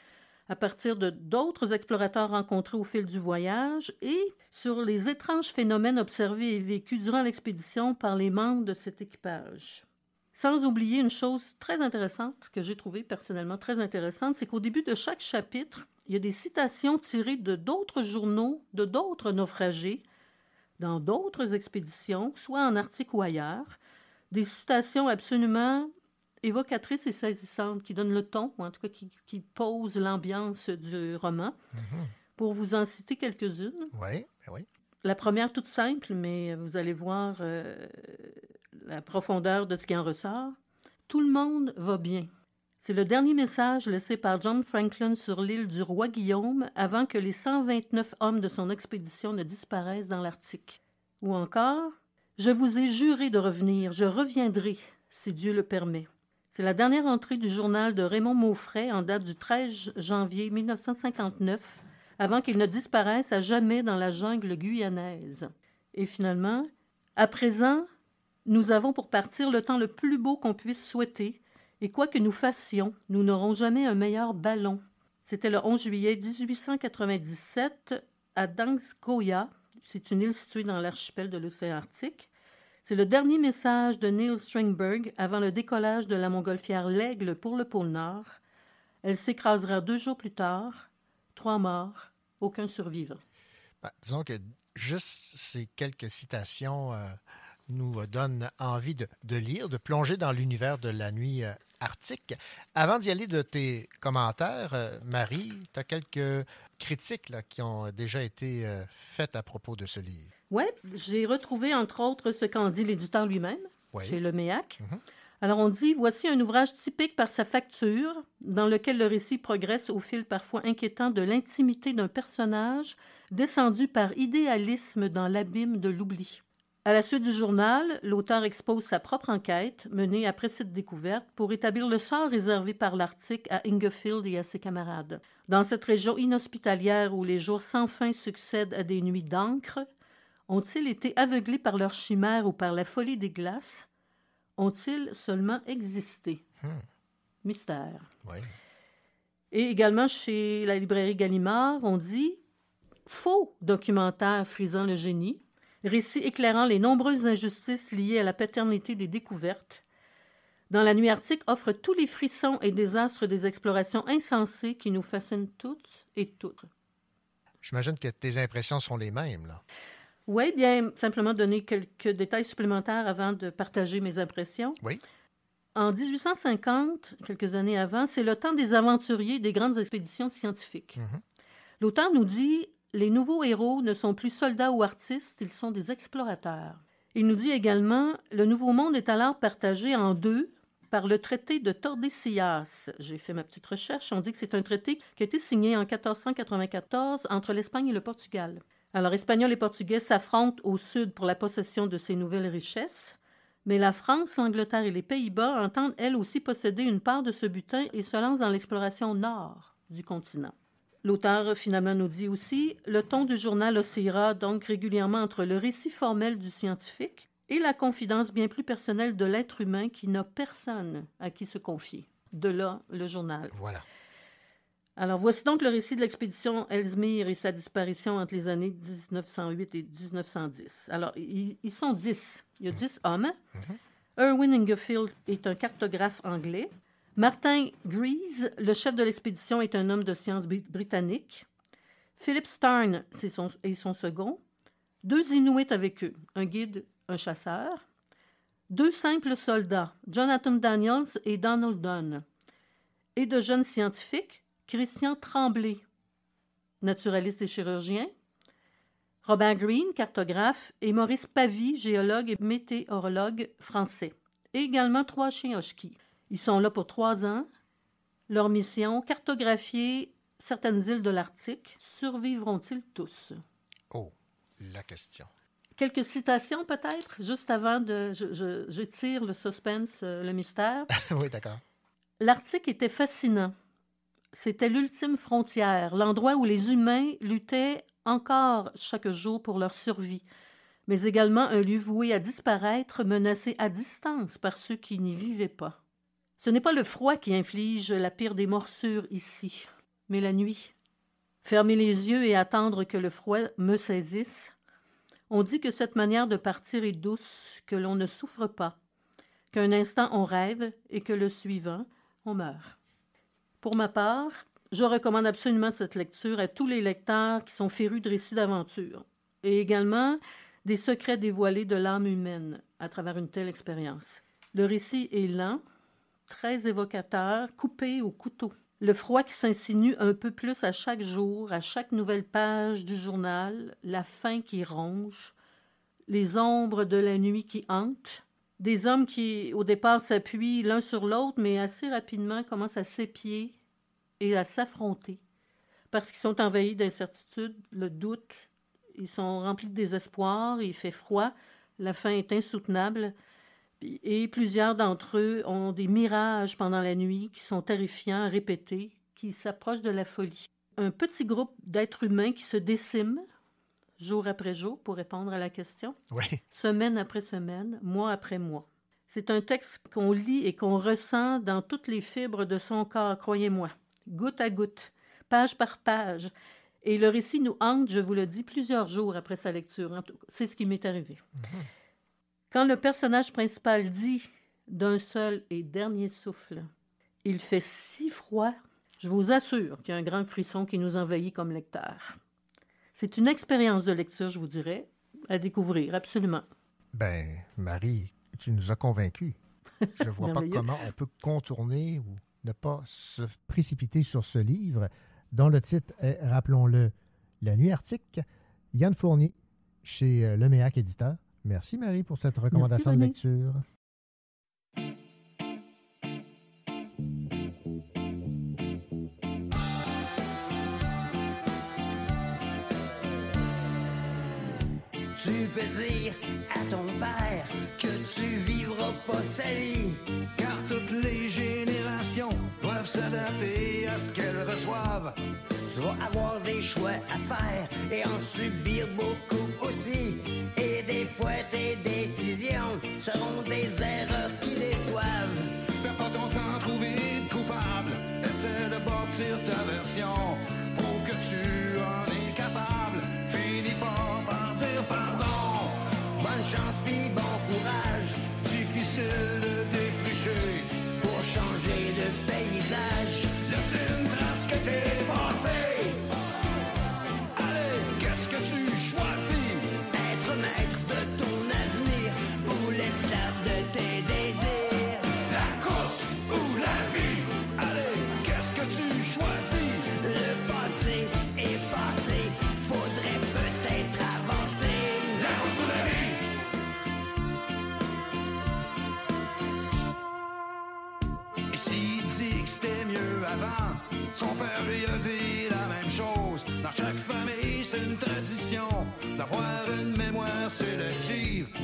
à partir de d'autres explorateurs rencontrés au fil du voyage et sur les étranges phénomènes observés et vécus durant l'expédition par les membres de cet équipage. Sans oublier une chose très intéressante que j'ai trouvée personnellement très intéressante, c'est qu'au début de chaque chapitre, il y a des citations tirées de d'autres journaux, de d'autres naufragés, dans d'autres expéditions, soit en article ou ailleurs. Des citations absolument évocatrices et saisissantes qui donnent le ton, ou en tout cas qui, qui posent l'ambiance du roman. Pour vous en citer quelques-unes. Oui, ben oui. La première, toute simple, mais vous allez voir euh, la profondeur de ce qui en ressort. Tout le monde va bien. C'est le dernier message laissé par John Franklin sur l'île du roi Guillaume avant que les 129 hommes de son expédition ne disparaissent dans l'Arctique. Ou encore, Je vous ai juré de revenir, je reviendrai, si Dieu le permet. C'est la dernière entrée du journal de Raymond Maufray en date du 13 janvier 1959, avant qu'il ne disparaisse à jamais dans la jungle guyanaise. Et finalement, à présent, nous avons pour partir le temps le plus beau qu'on puisse souhaiter, et quoi que nous fassions, nous n'aurons jamais un meilleur ballon. C'était le 11 juillet 1897 à Dangskoya. C'est une île située dans l'archipel de l'océan Arctique. C'est le dernier message de Neil Stringberg avant le décollage de la montgolfière L'Aigle pour le pôle Nord. Elle s'écrasera deux jours plus tard. Trois morts, aucun survivant. Ben, disons que juste ces quelques citations euh, nous euh, donnent envie de, lire, de plonger dans l'univers de la nuit euh, arctique. Avant d'y aller de tes commentaires, Marie, tu as quelques critiques là, qui ont déjà été faites à propos de ce livre. Oui, j'ai retrouvé entre autres ce qu'en dit l'éditeur lui-même, Oui. chez Le Méac. Alors on dit Voici un ouvrage typique par sa facture, dans lequel le récit progresse au fil parfois inquiétant de l'intimité d'un personnage descendu par idéalisme dans l'abîme de l'oubli. À la suite du journal, l'auteur expose sa propre enquête, menée après cette découverte, pour établir le sort réservé par l'Arctique à Ingefield et à ses camarades. Dans cette région inhospitalière où les jours sans fin succèdent à des nuits d'encre, ont-ils été aveuglés par leur chimère ou par la folie des glaces? Ont-ils seulement existé? Mystère. Oui. Et également chez la librairie Gallimard, on dit faux documentaire frisant le génie, récit éclairant les nombreuses injustices liées à la paternité des découvertes. Dans la nuit arctique offre tous les frissons et désastres des explorations insensées qui nous fascinent toutes et toutes. J'imagine que tes impressions sont les mêmes. Là. Oui, bien, simplement donner quelques détails supplémentaires avant de partager mes impressions. Oui. En 1850, quelques années avant, c'est le temps des aventuriers des grandes expéditions scientifiques. L'auteur nous dit Les nouveaux héros ne sont plus soldats ou artistes, ils sont des explorateurs. Il nous dit également Le Nouveau Monde est alors partagé en deux par le traité de Tordesillas. J'ai fait ma petite recherche. On dit que c'est un traité qui a été signé en 1494 entre l'Espagne et le Portugal. Alors, Espagnols et Portugais s'affrontent au sud pour la possession de ces nouvelles richesses. Mais la France, l'Angleterre et les Pays-Bas entendent elles aussi posséder une part de ce butin et se lancent dans l'exploration nord du continent. L'auteur finalement nous dit aussi Le ton du journal oscillera donc régulièrement entre le récit formel du scientifique et la confidence bien plus personnelle de l'être humain qui n'a personne à qui se confier. De là, le journal. Voilà. Alors, voici donc le récit de l'expédition Ellesmere et sa disparition entre les années 1908 et 1910. Alors, ils, ils sont dix. Il y a dix hommes. Erwin Ingerfield est un cartographe anglais. Martin Grease, le chef de l'expédition, est un homme de science bri- britannique. Philip Starn c'est son, est son second. Deux Inuits avec eux, un guide, un chasseur. Deux simples soldats, Jonathan Daniels et Donald Dunn. Et de jeunes scientifiques, Christian Tremblay, naturaliste et chirurgien. Robert Green, cartographe, et Maurice Pavie, géologue et météorologue français. Et également trois chiens husky. Ils sont là pour trois ans. Leur mission, cartographier certaines îles de l'Arctique. Survivront-ils tous? Oh, la question. Quelques citations peut-être, juste avant de... Je, je- je tire le suspense, euh, le mystère. oui, d'accord. L'Arctique était fascinant. C'était l'ultime frontière, l'endroit où les humains luttaient encore chaque jour pour leur survie, mais également un lieu voué à disparaître, menacé à distance par ceux qui n'y vivaient pas. Ce n'est pas le froid qui inflige la pire des morsures ici, mais la nuit. Fermer les yeux et attendre que le froid me saisisse. On dit que cette manière de partir est douce, que l'on ne souffre pas, qu'un instant on rêve et que le suivant, on meurt. Pour ma part, Je recommande absolument cette lecture à tous les lecteurs qui sont férus de récits d'aventure et également des secrets dévoilés de l'âme humaine à travers une telle expérience. Le récit est lent, très évocateur, coupé au couteau. Le froid qui s'insinue un peu plus à chaque jour, à chaque nouvelle page du journal, la faim qui ronge, les ombres de la nuit qui hantent, des hommes qui, au départ, s'appuient l'un sur l'autre, mais assez rapidement commencent à s'épier et à s'affronter, parce qu'ils sont envahis d'incertitude, le doute, ils sont remplis de désespoir, il fait froid, la faim est insoutenable, et plusieurs d'entre eux ont des mirages pendant la nuit qui sont terrifiants, répétés, qui s'approchent de la folie. Un petit groupe d'êtres humains qui se déciment jour après jour, pour répondre à la question, Oui. semaine après semaine, mois après mois. C'est un texte qu'on lit et qu'on ressent dans toutes les fibres de son corps, croyez-moi, goutte à goutte, page par page. Et le récit nous hante, je vous le dis, plusieurs jours après sa lecture. C'est ce qui m'est arrivé. Quand le personnage principal dit d'un seul et dernier souffle, il fait si froid, je vous assure qu'il y a un grand frisson qui nous envahit comme lecteur. C'est une expérience de lecture, je vous dirais, à découvrir, absolument. Ben, Marie, tu nous as convaincus. Je vois pas comment on peut contourner ou ne pas se précipiter sur ce livre dont le titre est, rappelons-le, La nuit arctique. Yann Fournier, chez euh, Leméac Éditeur. Merci Marie pour cette recommandation de lecture. À ton père que tu vivras pas sa vie. Car toutes les générations doivent s'adapter à ce qu'elles reçoivent. Tu vas avoir des choix à faire et en subir beaucoup aussi. Et des fois, tes décisions seront des erreurs qui déçoivent. Perds pas ton temps trouver de coupable. Essaie de bâtir ta version. Prouve que tu en chance puis bon courage Difficile de défricher.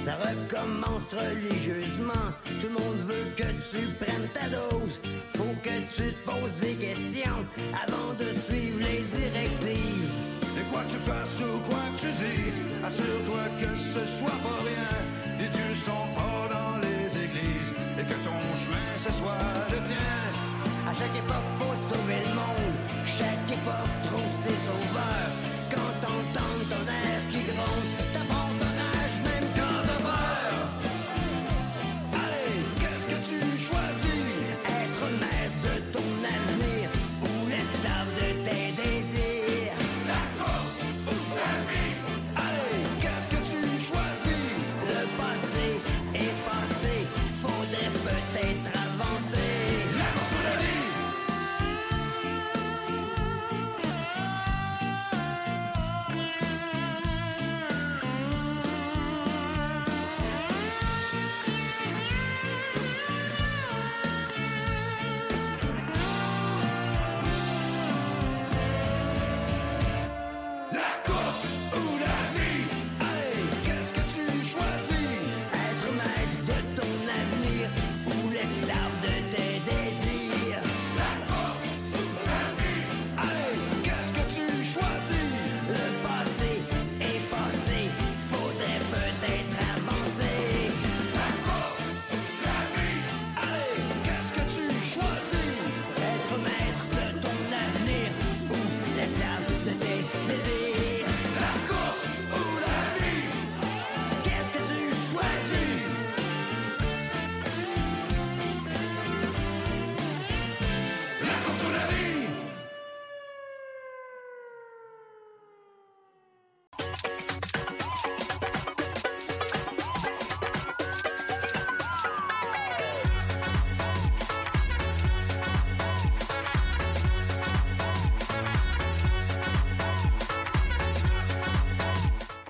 Ça recommence religieusement. Tout le monde veut que tu prennes ta dose. Faut que tu te poses des questions avant de suivre les directives. Et quoi que tu fasses ou quoi que tu dises, assure-toi que ce soit pas rien. Les dieux sont pas dans les églises et que ton chemin ce soit le tien. À chaque époque, faut sauver le monde. Chaque époque trouve ses sauveurs. Quand t'entends ton air qui gronde,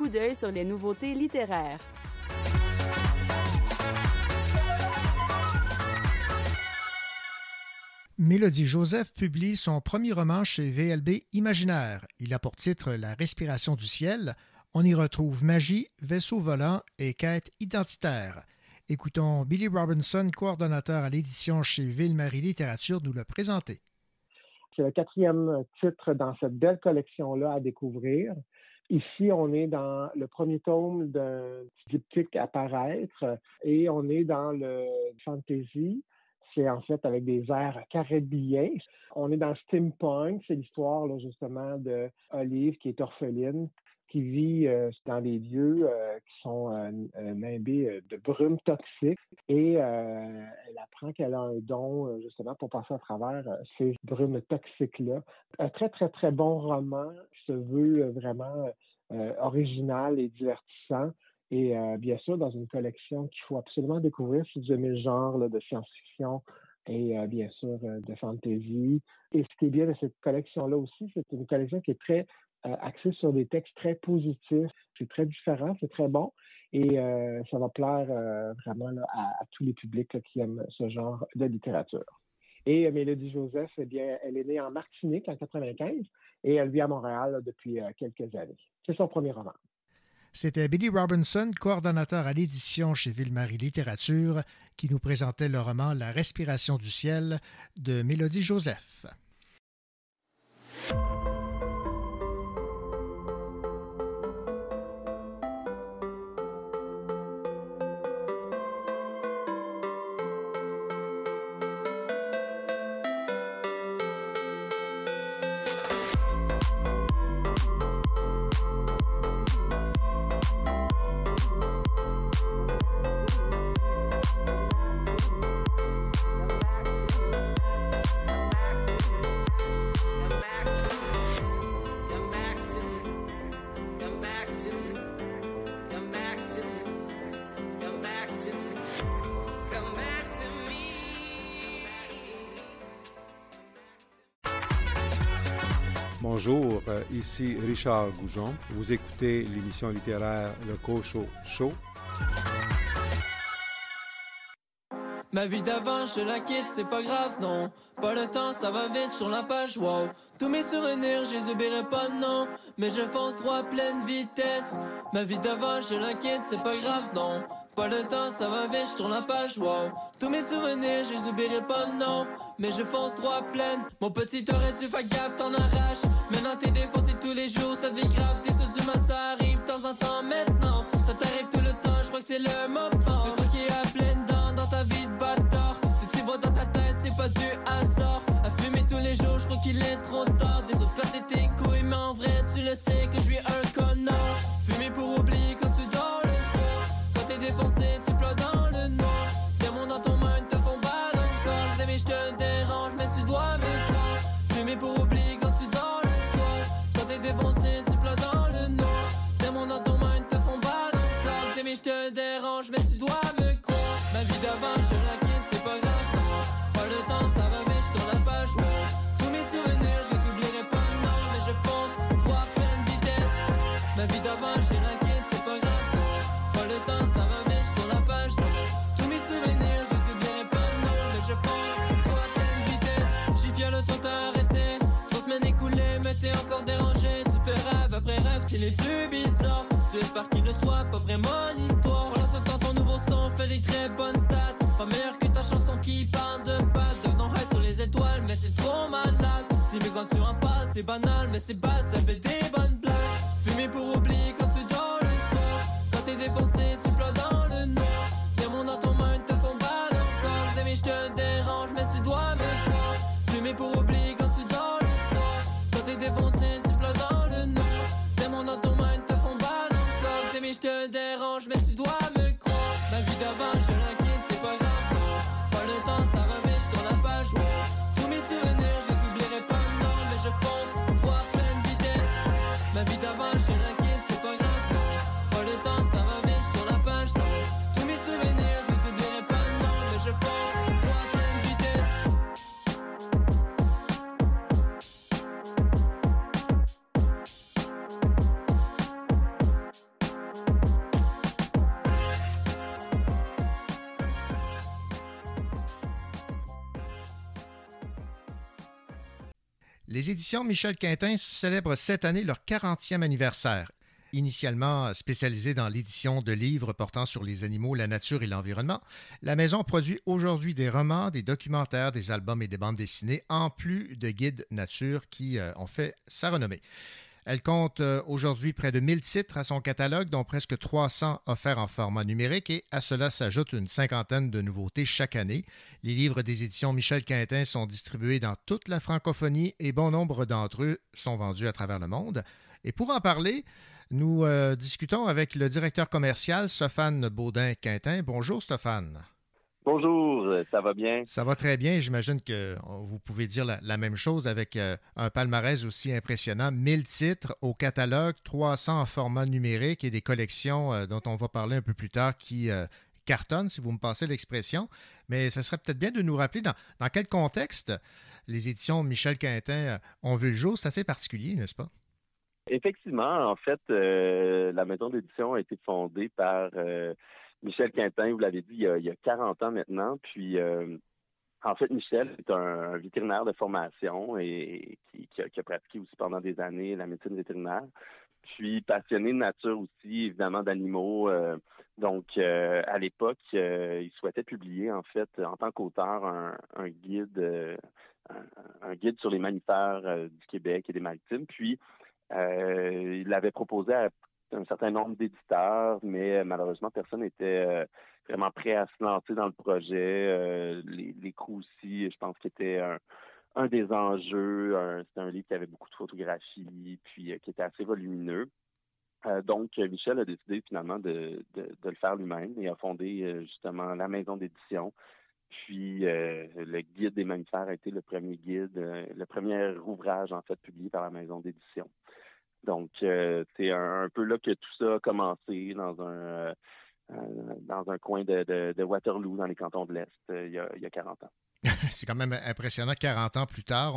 coup d'œil sur les nouveautés littéraires. Mélodie Joseph publie son premier roman chez VLB Imaginaire. Il a pour titre La respiration du ciel. On y retrouve magie, vaisseau volant et quête identitaire. Écoutons Billy Robinson, coordonnateur à l'édition chez Ville-Marie Littérature, nous le présenter. C'est le quatrième titre dans cette belle collection-là à découvrir. Ici, on est dans le premier tome d'un diptyque à paraître et on est dans le fantasy. C'est en fait avec des airs caribéens. On est dans steampunk. C'est l'histoire justement de Olive qui est orpheline qui vit euh, dans des lieux euh, qui sont euh, nimbés de brume toxique et elle apprend qu'elle a un don justement pour passer à travers ces brumes toxiques-là. Un très, très, très bon roman qui se veut vraiment original et divertissant. Et bien sûr, dans une collection qu'il faut absolument découvrir si vous aimez le genre de science-fiction et bien sûr de fantasy. Et ce qui est bien de cette collection-là aussi, c'est une collection qui est très euh, axé sur des textes très positifs. C'est très différent, c'est très bon. Et euh, ça va plaire euh, vraiment à, tous les publics qui aiment ce genre de littérature. Et Mélodie Joseph, eh bien, elle est née en Martinique en 95 et elle vit à Montréal depuis quelques années. C'est son premier roman. C'était Billy Robinson, coordonnateur à l'édition chez Ville-Marie Littérature, qui nous présentait le roman La respiration du ciel de Mélodie Joseph. Bonjour, euh, ici Richard Goujon. Vous écoutez l'émission littéraire Le Cocho Show. Ma vie d'avant, je la quitte, c'est pas grave, non. Pas le temps, ça va vite sur la page, wow. Tous mes souvenirs, je les oublierai pas, non. Mais je fonce droit pleine vitesse. Ma vie d'avant, je la quitte, c'est pas grave, non. Pas le temps, ça va vite, je la page, wow. Tous mes souvenirs, je les oublierai pas, non. Mais je fonce droit pleine. Mon petit aurait dû faire gaffe, t'en arraches. Maintenant t'es défoncé tous les jours, ça devient grave. T'es sur du mal, ça arrive de temps en temps maintenant. Ça t'arrive tout le temps, je crois que c'est le moment. Les plus bizarres. Tu espères qu'il ne soit pas vraiment ni toi. Voilà, temps, ton nouveau son fait des très bonnes stats. Pas meilleur que ta chanson qui parle de base. Devenant high sur les étoiles, mais t'es trop malade. Dis-moi quand tu un pas, c'est banal, mais c'est bad, ça fait des Les éditions Michel Quintin célèbrent cette année leur 40e anniversaire. Initialement spécialisée dans l'édition de livres portant sur les animaux, la nature et l'environnement, la maison produit aujourd'hui des romans, des documentaires, des albums et des bandes dessinées, en plus de guides nature qui euh, ont fait sa renommée. Elle compte euh, aujourd'hui près de 1000 titres à son catalogue, dont presque 300 offerts en format numérique, et à cela s'ajoute une cinquantaine de nouveautés chaque année. Les livres des éditions Michel Quintin sont distribués dans toute la francophonie et bon nombre d'entre eux sont vendus à travers le monde. Et pour en parler, nous euh, discutons avec le directeur commercial Stéphane Baudin-Quintin. Bonjour Stéphane. Bonjour, ça va bien? Ça va très bien. J'imagine que vous pouvez dire la, même chose avec euh, un palmarès aussi impressionnant. 1000 titres au catalogue, 300 en format numérique et des collections euh, dont on va parler un peu plus tard qui cartonnent, si vous me passez l'expression. Mais ce serait peut-être bien de nous rappeler dans, dans quel contexte les éditions Michel Quintin ont vu le jour. C'est assez particulier, n'est-ce pas? Effectivement, en fait, euh, la maison d'édition a été fondée par euh, Michel Quintin, vous l'avez dit, il y, a, il 40 ans maintenant. Puis, euh, en fait, Michel est un, vétérinaire de formation et qui, a, pratiqué aussi pendant des années la médecine vétérinaire. Puis, passionné de nature aussi, évidemment, d'animaux. donc, à l'époque, il souhaitait publier, en fait, en tant qu'auteur, un, guide, un, guide sur les mammifères du Québec et des maritimes. Puis, euh, il l'avait proposé à un certain nombre d'éditeurs, mais malheureusement, personne n'était euh, vraiment prêt à se lancer dans le projet. Euh, les, les coûts aussi, je pense qu'il était un, des enjeux. C'était un livre qui avait beaucoup de photographies, puis qui était assez volumineux. donc, Michel a décidé finalement de, le faire lui-même et a fondé justement la maison d'édition. Puis, le guide des mammifères a été le premier guide, le premier ouvrage en fait publié par la maison d'édition. Donc, euh, c'est un, peu là que tout ça a commencé dans un euh, euh, dans un coin de, Waterloo, dans les cantons de l'Est, il, y a, 40 ans. c'est quand même impressionnant. 40 ans plus tard,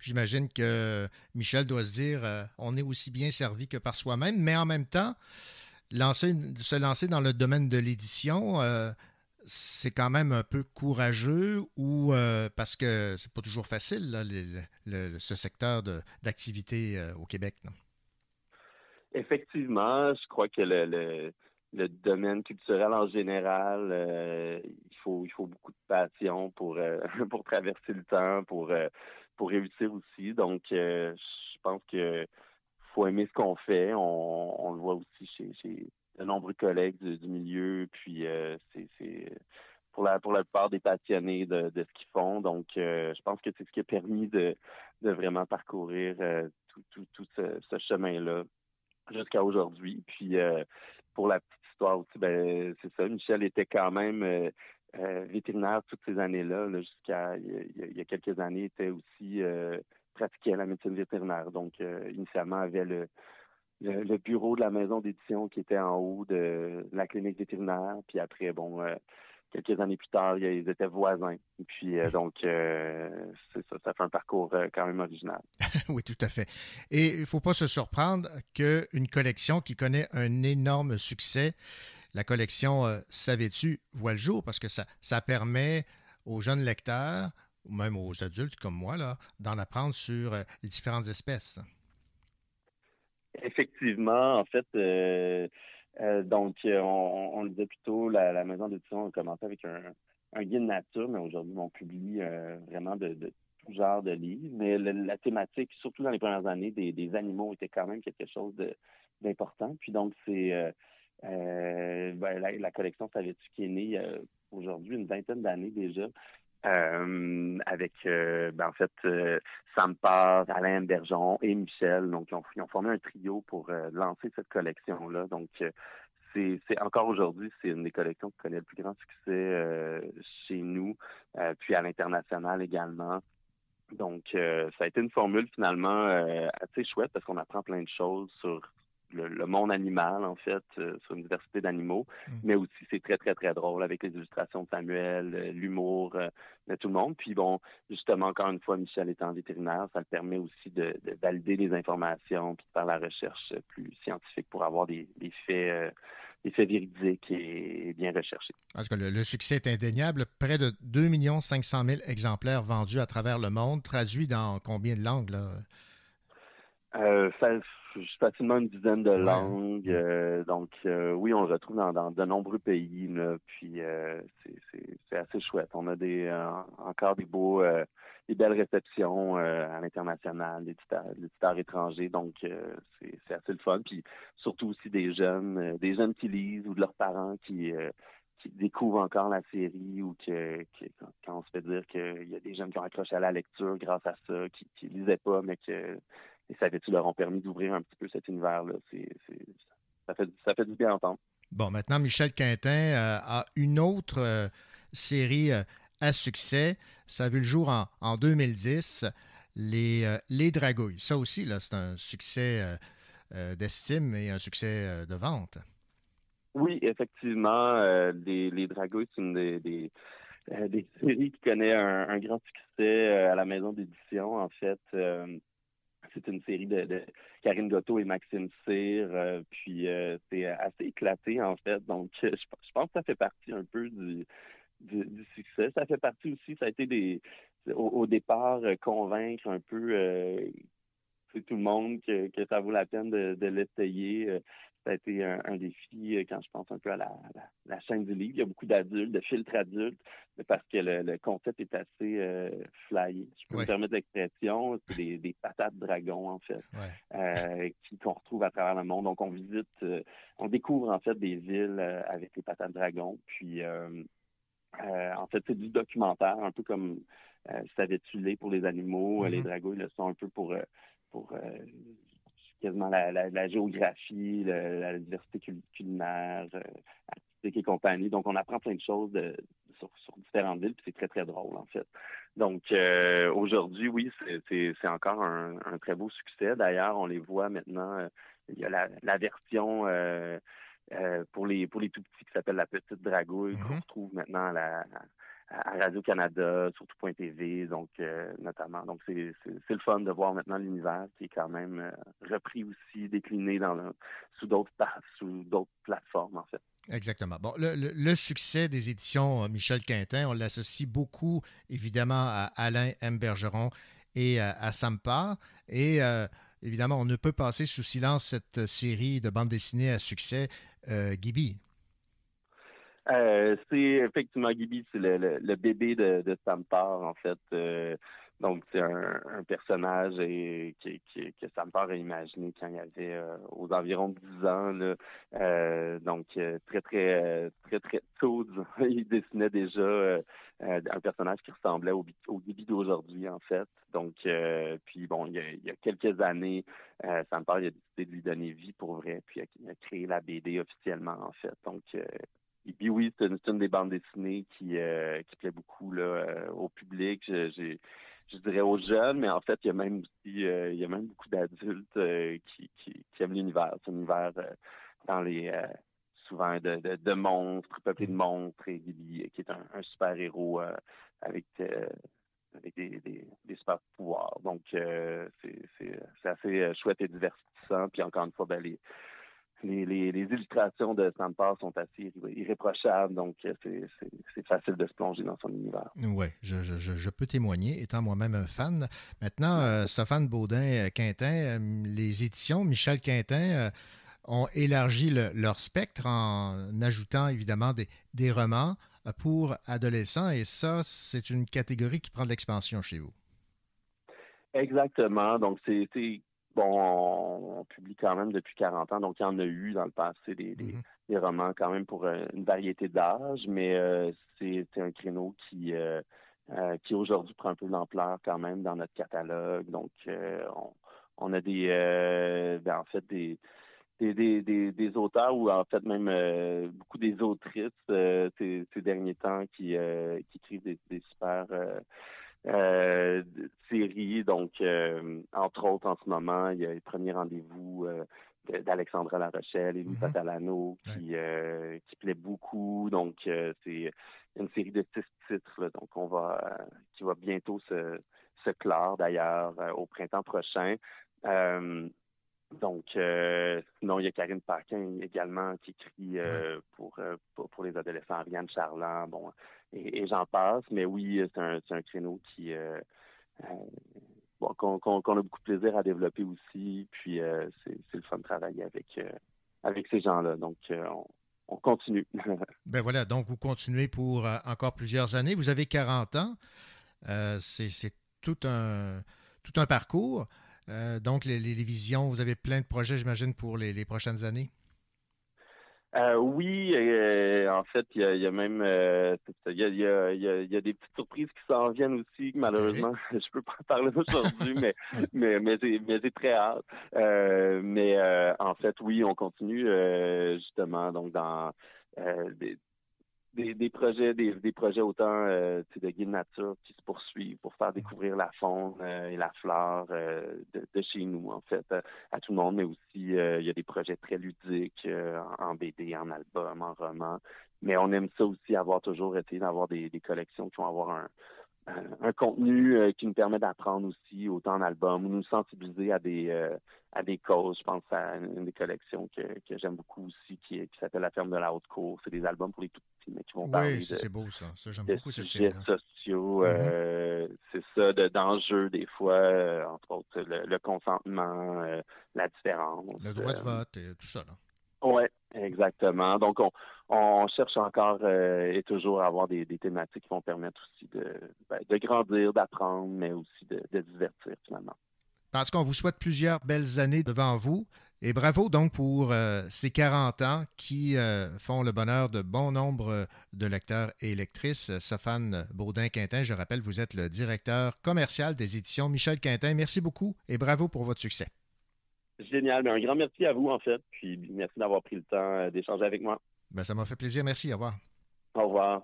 j'imagine que Michel doit se dire on est aussi bien servi que par soi-même, mais en même temps, lancer, se lancer dans le domaine de l'édition, c'est quand même un peu courageux ou parce que c'est pas toujours facile, ce secteur d'activité au Québec. Non? Effectivement, je crois que le, le, domaine culturel en général, euh, il faut il faut beaucoup de passion pour euh, pour traverser le temps, pour euh, pour réussir aussi. Donc, je pense que faut aimer ce qu'on fait. On, on, le voit aussi chez, chez de nombreux collègues du, milieu. Puis c'est pour la pour la plupart des passionnés de, de ce qu'ils font. Donc, je pense que c'est ce qui a permis de de vraiment parcourir tout tout tout ce, ce chemin-là jusqu'à aujourd'hui. Puis euh, pour la petite histoire aussi, ben c'est ça, Michel était quand même euh, euh, vétérinaire toutes ces années-là, jusqu'à il, y a quelques années, était aussi pratiqué à la médecine vétérinaire. Donc initialement avait le, le, bureau de la maison d'édition qui était en haut de la clinique vétérinaire. Puis après, bon, quelques années plus tard, ils étaient voisins. Et puis euh, donc, euh, c'est ça, ça fait un parcours euh, quand même original. oui, tout à fait. Et il ne faut pas se surprendre qu'une collection qui connaît un énorme succès, la collection Savais-tu voit le jour? Parce que ça, ça permet aux jeunes lecteurs, ou même aux adultes comme moi, là, d'en apprendre sur les différentes espèces. Effectivement, en fait, euh, donc, euh, on, le disait plus tôt, la, maison d'édition a commencé avec un, guide nature, mais aujourd'hui, on publie euh, vraiment de, tout genre de livres. Mais la thématique, surtout dans les premières années, des, animaux était quand même quelque chose d'important. Puis donc, c'est ben, la, collection Savais-tu qui est née aujourd'hui, une vingtaine d'années déjà. Avec ben, en fait Sam Paz, Alain Bergeron et Michel. Donc, ils ont, formé un trio pour lancer cette collection-là. Donc, c'est encore aujourd'hui, c'est une des collections qui connaît le plus grand succès chez nous, puis à l'international également. Donc, ça a été une formule finalement assez chouette parce qu'on apprend plein de choses sur le, monde animal, en fait, euh, sur une diversité d'animaux. Mm. Mais aussi, c'est très, très, très drôle avec les illustrations de Samuel, euh, l'humour euh, de tout le monde. Puis bon, justement, encore une fois, Michel étant vétérinaire, ça le permet aussi de, valider les informations puis de faire la recherche plus scientifique pour avoir des, faits des faits véridiques et, bien recherchés. Parce que le, le, succès est indéniable. Près de 2 500 000 exemplaires vendus à travers le monde, traduits dans combien de langues? Là? Euh, facilement une dizaine de langues. Euh, donc, euh, oui, on le retrouve dans, dans de nombreux pays. Là, puis, euh, c'est assez chouette. On a des encore des beaux, des belles réceptions à l'international, l'éditeur étranger. Donc, c'est assez le fun. Puis, surtout aussi des jeunes, des jeunes qui lisent ou de leurs parents qui qui découvrent encore la série ou que, quand on se fait dire qu'il y a des jeunes qui ont accroché à la lecture grâce à ça, qui, qui lisaient pas, mais que et ça avait-tu leur ont permis d'ouvrir un petit peu cet univers-là? ça, fait, ça fait du bien entendre. Bon, maintenant, Michel Quintin euh, a une autre euh, série euh, à succès. Ça a vu le jour en, en 2010, Les, les Dragouilles. Ça aussi, là, c'est un succès d'estime et un succès de vente. Oui, effectivement. les, les Dragouilles, c'est une des, des, des, séries qui connaît un, un grand succès à la maison d'édition, en fait c'est une série de, Karine Gotto et Maxime Cyr. Euh, puis euh, c'est assez éclaté, en fait. Donc, je, pense que ça fait partie un peu du, du, succès. Ça fait partie aussi, ça a été des au, départ, euh, convaincre un peu tout le monde que, que, ça vaut la peine de, de l'essayer ça a été un, défi euh, quand je pense un peu à la, la, chaîne du livre. Il y a beaucoup d'adultes, de filtres adultes, parce que le, concept est assez euh, flyé. Je peux me permettre l'expression. C'est des, des, patates dragons, en fait, euh, qu'on retrouve à travers le monde. Donc, on visite, euh, on découvre, en fait, des villes avec les patates dragons. Puis, en fait, c'est du documentaire, un peu comme Savais-tu pour les animaux. Les mm-hmm. dragons, ils le sont un peu pour pour quasiment la, la, géographie, la diversité culinaire, euh, artistique et compagnie. Donc, on apprend plein de choses de, sur, différentes villes, puis c'est très, très drôle, en fait. Donc, euh, aujourd'hui, oui, c'est encore un, très beau succès. D'ailleurs, on les voit maintenant, euh, il y a la, la version... pour les pour les tout petits qui s'appelle la petite dragouille qu'on mm-hmm. retrouve maintenant à la, à Radio-Canada, sur tout.tv, donc euh, notamment. Donc c'est le fun de voir maintenant l'univers qui est quand même euh, repris aussi, décliné dans le, sous d'autres sous d'autres plateformes en fait. Exactement. Bon, le, le, succès des éditions euh, Michel Quintin, on l'associe beaucoup évidemment à Alain M. Bergeron et à, à Sampa. Et évidemment, on ne peut passer sous silence cette série de bandes dessinées à succès, Gibi. Euh, c'est effectivement Gibi, c'est le, bébé de, de Sampar, en fait. Euh, donc, c'est un, personnage que Sampar a imaginé quand il avait euh, aux environs de 10 ans. Là. donc, très, très, très, très tôt, il dessinait déjà un personnage qui ressemblait au, au Gibi d'aujourd'hui, en fait. Donc, puis bon, il y, a, il y a quelques années, Sampar a décidé de lui donner vie pour vrai, puis il a, créé la BD officiellement, en fait. Donc, et puis oui, c'est une, des bandes dessinées qui, euh, plaît beaucoup euh, au public. Je, dirais aux jeunes, mais en fait, il y a même aussi euh, beaucoup d'adultes qui, aiment l'univers. C'est un univers dans les souvent de, monstres, peuplé de monstres, qui est un, super héros avec des, super pouvoirs. Donc c'est assez chouette et divertissant. Puis encore une fois, ben, les, les, les, illustrations de Sampar sont assez irréprochables, donc euh, c'est facile de se plonger dans son univers. Oui, je, je, je, peux témoigner, étant moi-même un fan. Maintenant, euh, Stéphane Baudin-Quintin, euh, les éditions Michel Quintin ont élargi leur spectre en ajoutant évidemment des, des romans pour adolescents, et ça, c'est une catégorie qui prend de l'expansion chez vous. Exactement. Donc, c'est bon, on, publie quand même depuis 40 ans, donc il y en a eu dans le passé des, des, mm-hmm. romans quand même pour euh, une variété d'âge, mais euh, c'est un créneau qui euh, qui aujourd'hui prend un peu d'ampleur quand même dans notre catalogue. Donc on, on, a des ben, en fait des des, des, des, auteurs ou en fait même beaucoup des autrices ces, ces, derniers temps qui, qui écrivent des, des super euh, séries. Donc, euh, entre autres, en ce moment, il y a le premier rendez-vous euh, d'Alexandra La Rochelle et Louis mm qui, euh, qui plaît beaucoup. Donc, c'est une série de six titres donc on va qui va bientôt se, se clore d'ailleurs au printemps prochain. Donc, euh, sinon, il y a Karine Paquin également qui écrit euh, pour, euh, pour, pour les adolescents, Ariane Charland, bon, et, et j'en passe. Mais oui, c'est un, un créneau qui bon, qu'on, a beaucoup de plaisir à développer aussi. Puis c'est, le fun de travailler avec, avec ces gens-là. Donc, on, on continue. Ben voilà, donc vous continuez pour encore plusieurs années. Vous avez 40 ans. C'est c'est tout un, tout un parcours. Euh, donc, les, visions, vous avez plein de projets, j'imagine, pour les, les prochaines années? Euh, oui, euh, en fait, il y a, il y a même il y a, y, a, y des petites surprises qui s'en viennent aussi. Malheureusement, je peux pas en parler aujourd'hui, mais mais mais c'est très hâte. Mais en fait, oui, on continue justement donc dans des, des, des projets des, des projets autant euh, de guide nature qui se poursuivent pour faire découvrir la faune euh, et la flore euh, de, de chez nous en fait à, à tout le monde mais aussi euh, il y a des projets très ludiques euh, en en BD en album en roman. Mais on aime ça aussi avoir toujours été d'avoir des, des collections qui vont avoir un un, un contenu euh, qui nous permet d'apprendre aussi autant en album ou nous sensibiliser à des euh, à des causes. Je pense à une, des collections que, que j'aime beaucoup aussi qui, s'appelle La ferme de la haute cour. C'est des albums pour les tout petits mais qui vont parler Oui, c'est de, beau, ça. Ça, j'aime de beaucoup cette sujets série-là. sociaux. euh, c'est ça, de- d'enjeux des fois, euh, entre autres le, le consentement, euh, la différence. Le droit de euh, vote et tout ça. Là. oui, exactement. Donc, on, on cherche encore euh, et toujours à avoir des, des thématiques qui vont permettre aussi de, ben, de grandir, d'apprendre, mais aussi de, de divertir finalement. En tout cas, on vous souhaite plusieurs belles années devant vous. Et bravo donc pour euh, ces 40 ans qui euh, font le bonheur de bon nombre de lecteurs et lectrices. Sophane Baudin-Quintin, je rappelle, vous êtes le directeur commercial des éditions Michel Quintin. Merci beaucoup et bravo pour votre succès. Génial. Mais un grand merci à vous, en fait. Puis merci d'avoir pris le temps d'échanger avec moi. Ben, ça m'a fait plaisir. Merci. Au revoir. Au revoir.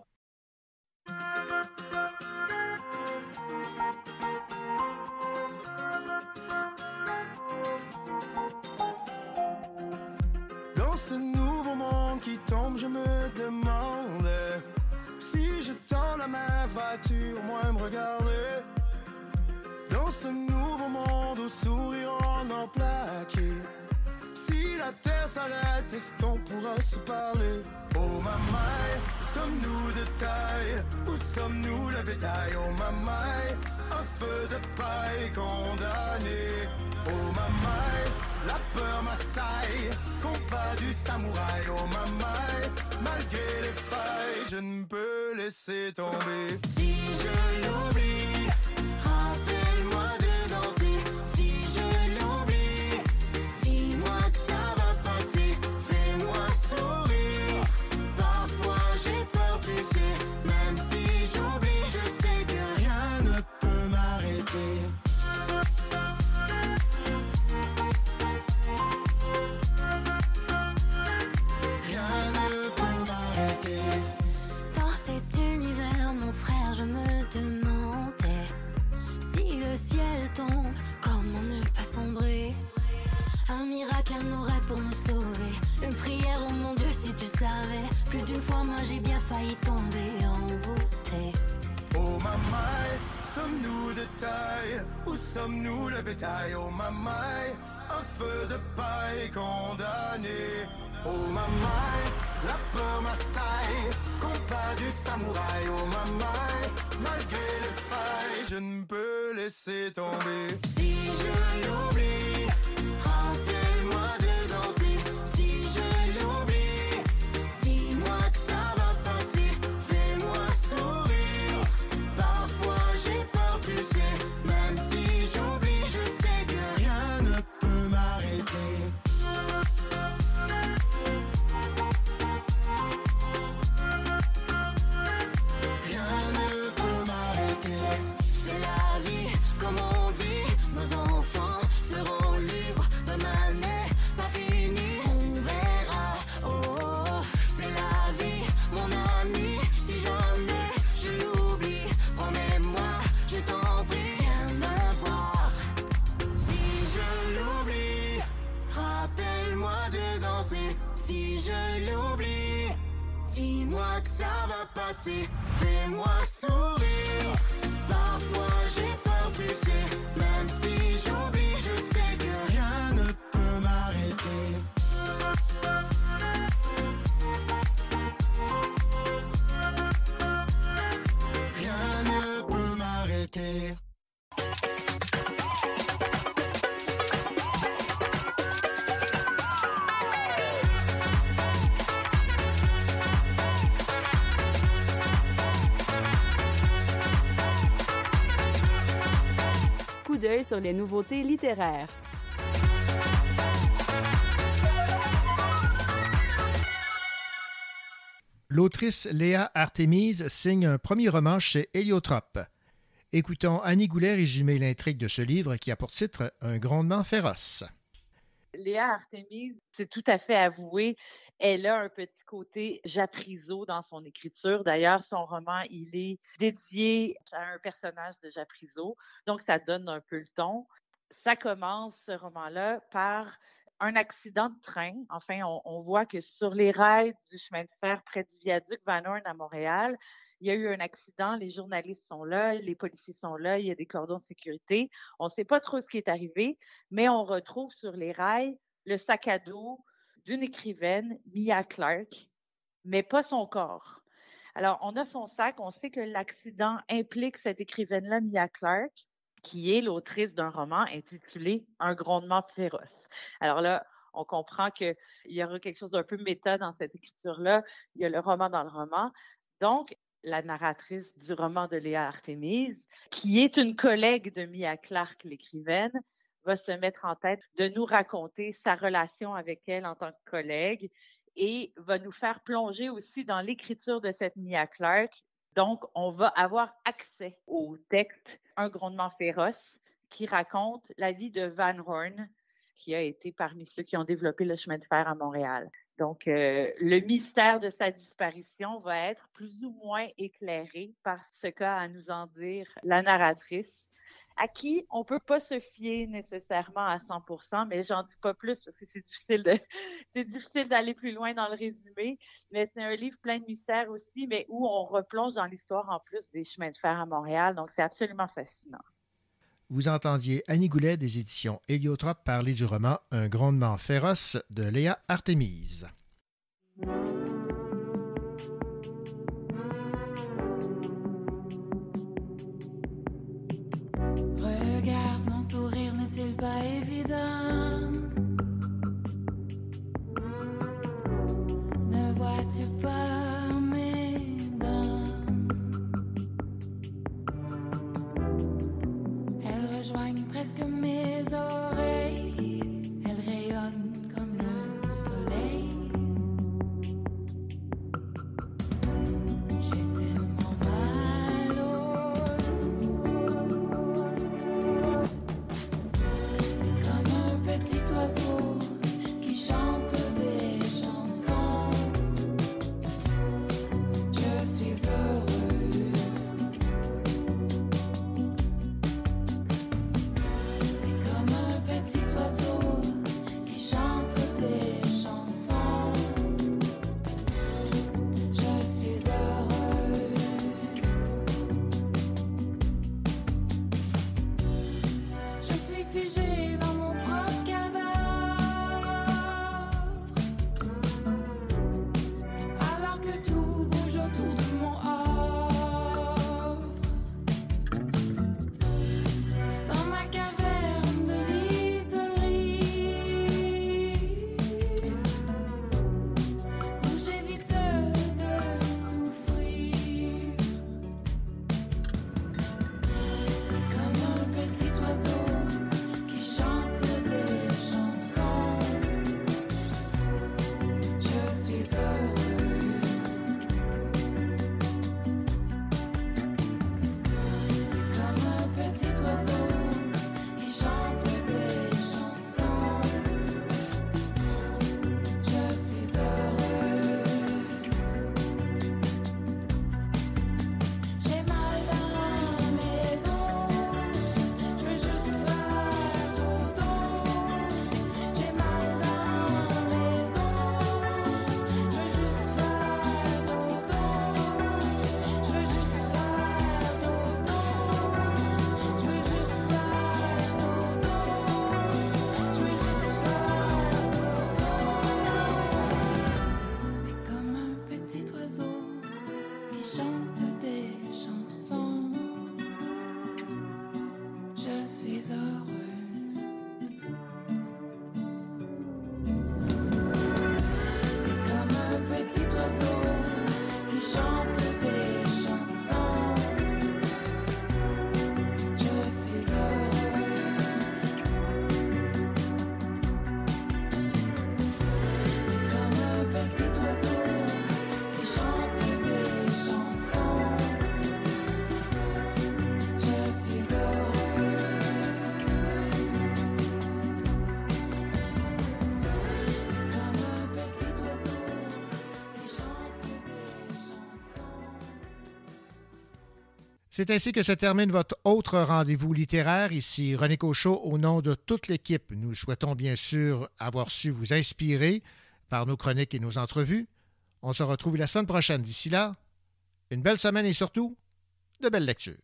Dans ce nouveau monde qui tombe, je me demande si je tends la main, vas-tu au moins me regarder? Dans ce nouveau monde au sourire en en plaqué, la terre s'arrête, est-ce qu'on pourra se parler? Oh maman, sommes-nous de taille? Ou sommes-nous le bétail? Oh maman, un feu de paille condamné. Oh maman, la peur m'assaille, compas du samouraï. Oh maman, malgré les failles, je ne peux laisser tomber. Si je l'oublie, Un miracle, un oracle pour nous sauver. Une prière, oh mon Dieu, si tu savais. Plus d'une fois, moi j'ai bien failli tomber envoûté. Oh maman, sommes-nous de taille? Ou sommes-nous le bétail? Oh maman, un feu de paille condamné. Oh maman, la peur m'assaille, compas du samouraï. Oh maman, malgré les failles, je ne peux laisser tomber. Si je l'oublie, que ça va passer. Fais-moi sourire. Sur les nouveautés littéraires. L'autrice Léa Artémise signe un premier roman chez Héliotrope. Écoutons Annie Goulet résumer l'intrigue de ce livre qui a pour titre Un grondement féroce. Léa Artémise, c'est tout à fait avoué, elle a un petit côté Japrizo dans son écriture. D'ailleurs, son roman, il est dédié à un personnage de Japrizo, donc ça donne un peu le ton. Ça commence, ce roman-là, par un accident de train. Enfin, on, on, voit que sur les rails du chemin de fer près du viaduc Van Horn à Montréal, il y a eu un accident, les journalistes sont là, les policiers sont là, il y a des cordons de sécurité. On ne sait pas trop ce qui est arrivé, mais on retrouve sur les rails le sac à dos d'une écrivaine, Mia Clark, mais pas son corps. Alors, on a son sac, on sait que l'accident implique cette écrivaine-là, Mia Clark, qui est l'autrice d'un roman intitulé Un grondement féroce. Alors là, on comprend qu'il y aura quelque chose d'un peu méta dans cette écriture-là. Il y a le roman dans le roman. Donc, la narratrice du roman de Léa Artémise, qui est une collègue de Mia Clark, l'écrivaine, va se mettre en tête de nous raconter sa relation avec elle en tant que collègue et va nous faire plonger aussi dans l'écriture de cette Mia Clark. Donc, on va avoir accès au texte Un grondement féroce qui raconte la vie de Van Horn, qui a été parmi ceux qui ont développé le chemin de fer à Montréal. Donc, euh, le mystère de sa disparition va être plus ou moins éclairé par ce qu'a à nous en dire la narratrice, à qui on ne peut pas se fier nécessairement à 100% mais j'en dis pas plus parce que c'est difficile de, c'est difficile d'aller plus loin dans le résumé. Mais c'est un livre plein de mystères aussi, mais où on replonge dans l'histoire en plus des chemins de fer à Montréal. Donc, c'est absolument fascinant. Vous entendiez Annie Goulet des éditions Héliotrope parler du roman Un grondement féroce de Léa Artémise. C'est ainsi que se termine votre autre rendez-vous littéraire. Ici René Cochot, au nom de toute l'équipe. Nous souhaitons bien sûr avoir su vous inspirer par nos chroniques et nos entrevues. On se retrouve la semaine prochaine. D'ici là, une belle semaine et surtout, de belles lectures.